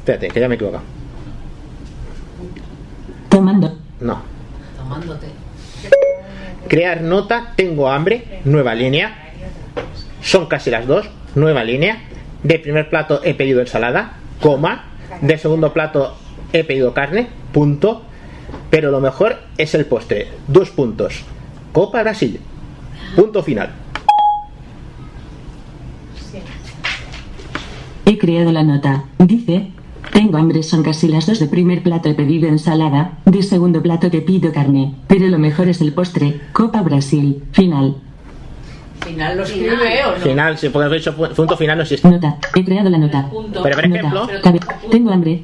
Espérate, que ya me he equivocado. Tomando. No. Tomándote. Crear nota, tengo hambre, nueva línea. Son casi las dos, nueva línea. De primer plato he pedido ensalada, coma. De segundo plato he pedido carne, punto. Pero lo mejor es el postre, dos puntos. Copa Brasil, punto final. He creado la nota. Dice. Tengo hambre, son casi las dos de primer plato he pedido ensalada, de segundo plato te pido carne, pero lo mejor es el postre, Copa Brasil, final. Final lo escribe o no. Final, si porque he dicho pu- punto final no existe. Nota, he creado la nota. Pero por Nota, ejemplo, cabe- tengo hambre.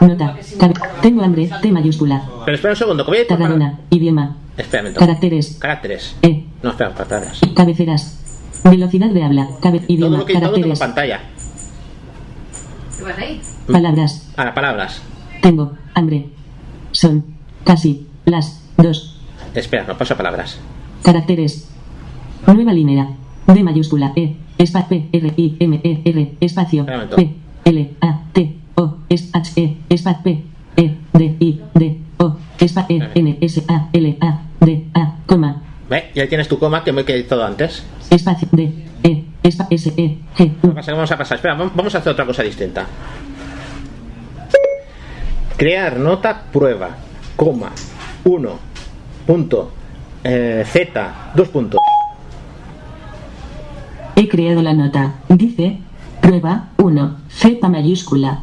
Nota, cabe- tengo hambre, T mayúscula. pero espera un segundo, voy a Tarragona, idioma, Espera un momento. caracteres, Caracteres. E, No, espera, palabras. cabeceras, velocidad de habla, cabe- Todo idioma, lo que caracteres, pantalla. ¿Qué vas ahí? Palabras, Ahora, palabras. tengo hambre. Son casi las dos. Espera, no paso a palabras. Caracteres. Nueva línea. D mayúscula E. Espacio P R I M E R. Espacio. P L A T O S H E. Espacio P E D I D O. Espacio E N S A L A D A. Coma. ¿Ve? Ya tienes tu coma que me he editado antes. Espacio D E. Espa S E G Vamos a pasar. Espera, vam- vamos a hacer otra cosa distinta. Crear nota prueba, coma, 1, punto, eh, Z, dos puntos. He creado la nota. Dice. Prueba 1. Z mayúscula.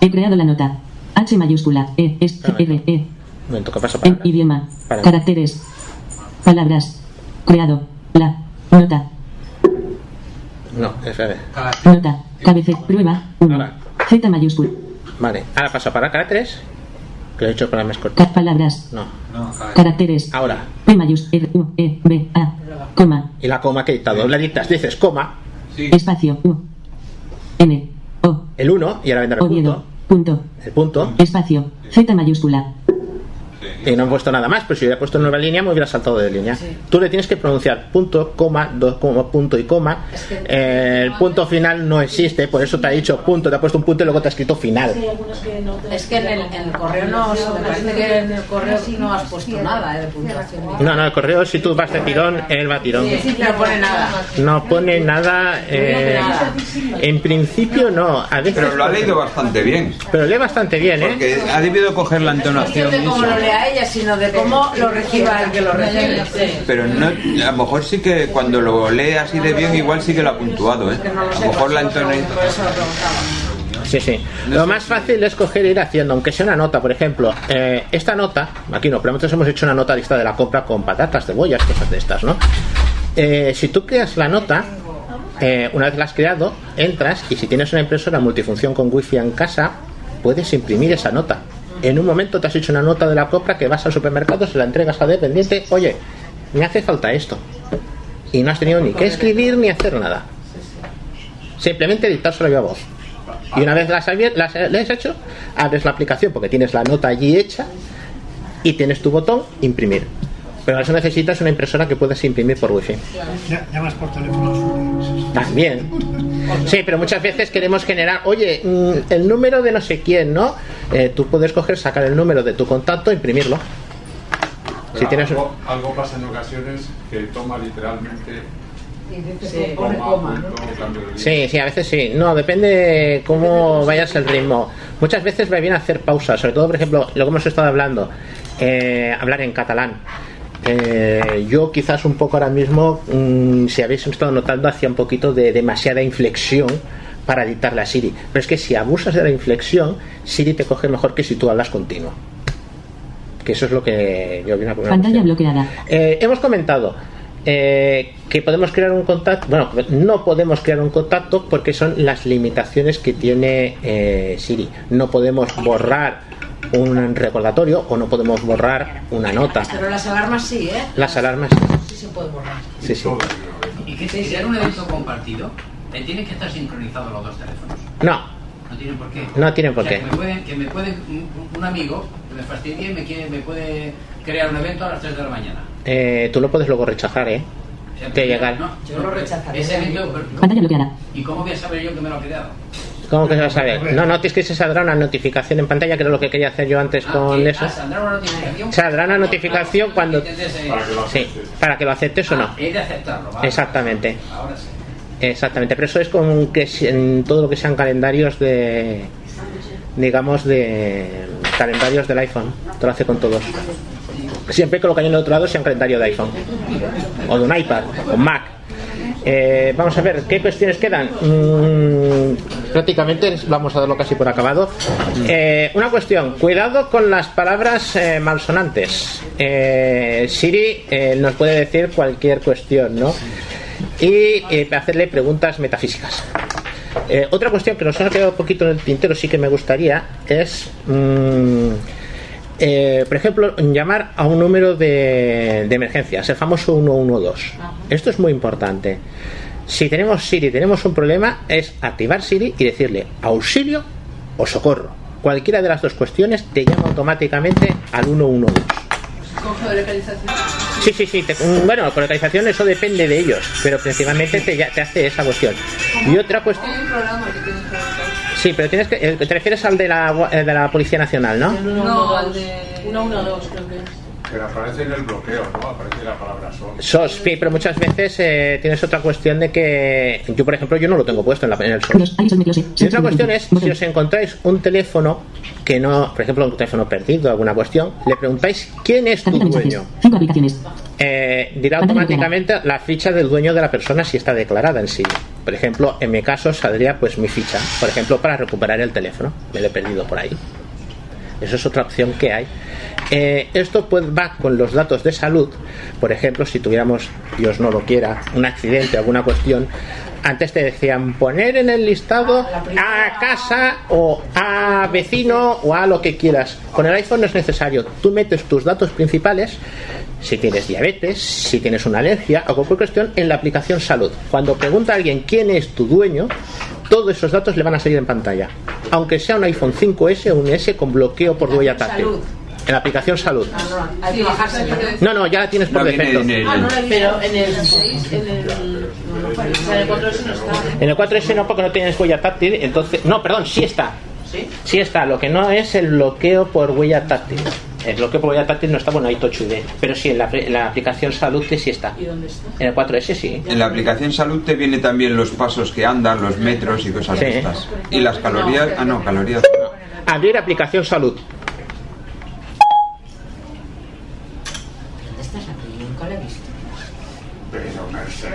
He creado la nota. H mayúscula. E. S R E. Un momento, que paso En palabras. idioma. Para. Caracteres. Palabras. Creado. La. Nota. No, espera. Nota. Cabece. Prueba. 1. Z mayúscula. Vale, ahora paso para caracteres. Que lo he hecho las más cortas. Ca- palabras. No. Caracteres. Ahora. P mayúscula. R U E B A. Coma. Y la coma que he dictado. La dictas, dices coma, Espacio. U. N. O. el 1 y ahora vendrá el punto. Punto. El punto. Espacio. Z mayúscula. Y no he puesto nada más, pero si hubiera puesto nueva línea me hubiera saltado de línea. Tú le tienes que pronunciar punto, coma, dos coma, punto y coma. Eh, el punto final no existe, por eso te ha dicho punto, te ha puesto un punto y luego te ha escrito final. Es que en el, en el correo no, me parece que en el correo no has puesto nada eh, de puntuación. No, no, el correo si tú vas de tirón, él va a tirón. No pone nada. No pone nada. eh, en principio no. A veces, Pero lo ha leído bastante bien. Pero lee bastante bien, ¿eh? Porque ha debido coger la entonación. de cómo lo sino de cómo lo reciba el que lo recibe. Pero no, a lo mejor sí que cuando lo lee así de bien, igual sí que lo ha puntuado, ¿eh? A lo mejor la entonación. Sí, sí. Lo más fácil es coger e ir haciendo, aunque sea una nota, por ejemplo, eh, esta nota, aquí no, pero nosotros hemos hecho una nota lista de la compra con patatas, cebollas, cosas de estas, ¿no? Eh, si tú creas la nota, eh, una vez la has creado, entras y si tienes una impresora multifunción con wifi en casa, puedes imprimir esa nota. En un momento te has hecho una nota de la compra que vas al supermercado, se la entregas al dependiente, oye, me hace falta esto. Y no has tenido ni que escribir ni hacer nada. Simplemente dictárselo a voz. Y una vez las, las, has hecho, abres la aplicación porque tienes la nota allí hecha y tienes tu botón imprimir. Pero eso necesitas una impresora que puedas imprimir por wifi. Llamas por teléfono. También. Sí, pero muchas veces queremos generar, oye, mm, el número de no sé quién, ¿no? Eh, tú puedes coger, sacar el número de tu contacto e imprimirlo. Si tienes algo, algo pasa en ocasiones que toma literalmente. Sí, sí, a veces sí. No, depende de cómo vayas el ritmo. Muchas veces va bien hacer pausas, sobre todo, por ejemplo, lo que hemos estado hablando, eh, hablar en catalán. Eh, yo quizás un poco ahora mismo, mm, si habéis estado notando, hacía un poquito de demasiada inflexión para dictarle a Siri. Pero es que si abusas de la inflexión, Siri te coge mejor que si tú hablas continuo. Que eso es lo que yo vi una Pantalla bloqueada. Eh, hemos comentado eh, que podemos crear un contacto, bueno, no podemos crear un contacto porque son las limitaciones que tiene eh, Siri. No podemos borrar un recordatorio o no podemos borrar una nota. Pero las alarmas sí, ¿eh? Las alarmas, Sí se puede borrar. sí, sí. ¿Y qué te crear un evento compartido? Eh, ¿Tienen que estar sincronizados los dos teléfonos? No, No tienen por qué. No tienen por O sea, qué. Que me pueden, que me puede un, un amigo que me fastidie y me, quiere, me puede crear un evento a las 3 de la mañana. eh, tú lo puedes luego rechazar, ¿eh? O sea, Te llega No, Yo lo rechazaría. Ese evento. ¿Y cómo voy a saber yo que me lo ha creado? ¿Cómo que se va a saber? No, no, es que se saldrá una notificación en pantalla, que era lo que quería hacer yo antes con eso. ah, saldrá una notificación. Saldrá una notificación cuando... Sí, para que lo aceptes o no. He de aceptarlo, ¿vale? Exactamente. Ahora sí. Exactamente, pero eso es con que en todo lo que sean calendarios de, digamos, de calendarios del iPhone. Te lo hace con todos. Siempre que lo que hay en el otro lado sea un calendario de iPhone. O de un iPad, o un Mac. Eh, vamos a ver, ¿qué cuestiones quedan? Mm, prácticamente vamos a darlo casi por acabado. Eh, una cuestión, cuidado con las palabras eh, malsonantes. Eh, Siri nos puede decir cualquier cuestión, ¿no? Y hacerle preguntas metafísicas. Otra cuestión que nos ha quedado un poquito en el tintero, sí que me gustaría, es, mm, eh, por ejemplo, llamar a un número de, de emergencias, el famoso 112. Esto es muy importante. Si tenemos Siri, tenemos un problema, es activar Siri y decirle auxilio o socorro. Cualquiera de las dos cuestiones te llama automáticamente al 112. Con geolocalización. Sí, sí, sí. te- bueno, con localización eso depende de ellos, pero principalmente te, te hace esa cuestión. Y otra cuestión. Sí, pero tienes que. eh, Te refieres al de la, eh, de la Policía Nacional, ¿no? No, al de 112 creo que es. Pero aparece en el bloqueo, ¿no? Aparece la palabra sol. SOS, sí, pero muchas veces eh, tienes otra cuestión de que. Yo, por ejemplo, yo no lo tengo puesto en, la, en el SOS. Y otra cuestión es, si os encontráis un teléfono que no, por ejemplo, un teléfono perdido, alguna cuestión, le preguntáis quién es tu dueño. Cinco aplicaciones. Eh, dirá automáticamente la ficha del dueño de la persona si está declarada en sí. Por ejemplo, en mi caso saldría pues mi ficha, por ejemplo, para recuperar el teléfono. Me lo he perdido por ahí. Eso es otra opción que hay. Eh, esto pues, va con los datos de salud. Por ejemplo, si tuviéramos, Dios no lo quiera, un accidente, alguna cuestión, antes te decían poner en el listado a casa o a vecino o a lo que quieras. Con el iPhone no es necesario. Tú metes tus datos principales, si tienes diabetes, si tienes una alergia o cualquier cuestión, en la aplicación salud. Cuando pregunta a alguien quién es tu dueño, todos esos datos le van a salir en pantalla. Aunque sea un iPhone 5S o un S con bloqueo por huella táctil. Salud. En la aplicación salud. Ah, no. No, ya la tienes por No defecto. en el- Ah, pero en el 6, en el. En el 4S no está. En el 4S no, porque no tienes huella táctil, entonces... No, perdón, sí está. ¿Sí? Sí está, lo que no es el bloqueo por huella táctil. El bloqueo por huella táctil no está, bueno, hay Touch ID. Pero sí, en la, en la aplicación salud que sí está. ¿Y dónde está? En el 4S sí. En la aplicación salud te viene también los pasos que andan, los metros y cosas Sí. de estas. Y las calorías, ah no, calorías. Abrir aplicación salud. Nunca lo he visto. Pero Merced.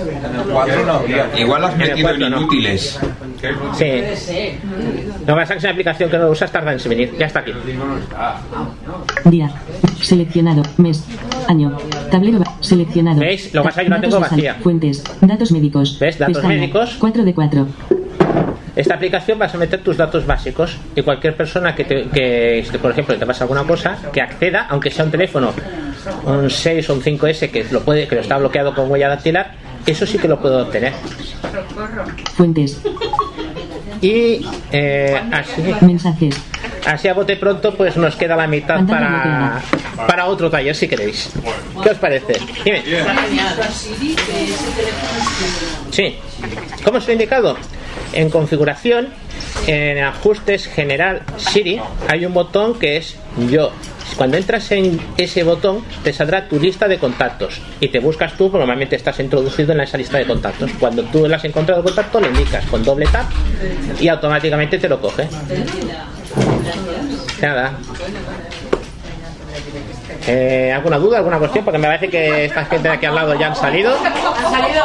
En el 4 no había. Igual has En el metido en no. inútiles. ¿Qué Sí. Lo que pasa es que es una aplicación que no usas tarda en venir. Ya está aquí. no? Día. Seleccionado. Mes. Año. Tablero. Seleccionado. ¿Veis? Lo que pasa es que la Datos tengo vacía. Fuentes. Datos médicos. ¿Ves? Datos Pestaña. médicos. 4 de 4. Esta aplicación vas a meter tus datos básicos y cualquier persona que, te, que por ejemplo, te pasa alguna cosa, que acceda, aunque sea un teléfono, un 6 o un 5S que lo puede, que lo está bloqueado con huella dactilar, eso sí que lo puedo obtener. Fuentes. Y eh, así, Mensajes. así a bote pronto, pues nos queda la mitad para, para otro taller si queréis. ¿Qué os parece? Dime. Sí. ¿Cómo os he indicado? En configuración, en ajustes general Siri, hay un botón que es yo. Cuando entras en ese botón, te saldrá tu lista de contactos y te buscas tú, normalmente estás introducido en esa lista de contactos. Cuando tú le has encontrado contacto, le indicas con doble tap y automáticamente te lo coge. Nada. Eh, ¿Alguna duda, alguna cuestión? Porque me parece que esta gente de aquí al lado ya han salido. ¿Ha salido?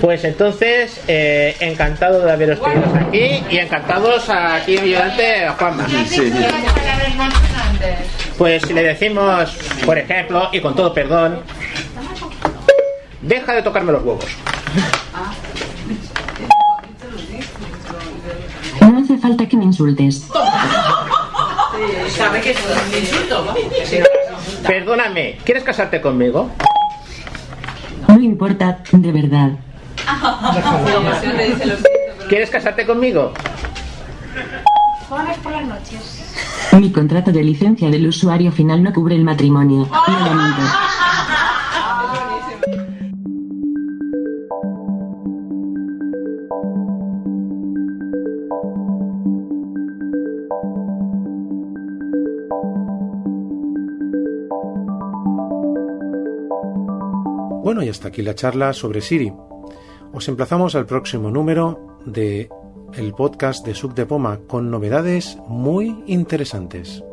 Pues entonces, eh, encantado de haberos tenido aquí y encantados aquí ayudante Juanma. Pues si le decimos, por ejemplo, y con todo perdón, deja de tocarme los huevos. No hace falta que me insultes. ¿Sabe que es un insulto? vamos. Perdóname, ¿quieres casarte conmigo? No importa, de verdad. ¿Quieres casarte conmigo? Jueves por las noches. Mi contrato de licencia del usuario final no cubre el matrimonio. Lo lamento. Bueno, y hasta aquí la charla sobre Siri. Os emplazamos al próximo número de el podcast de Sub de Poma con novedades muy interesantes.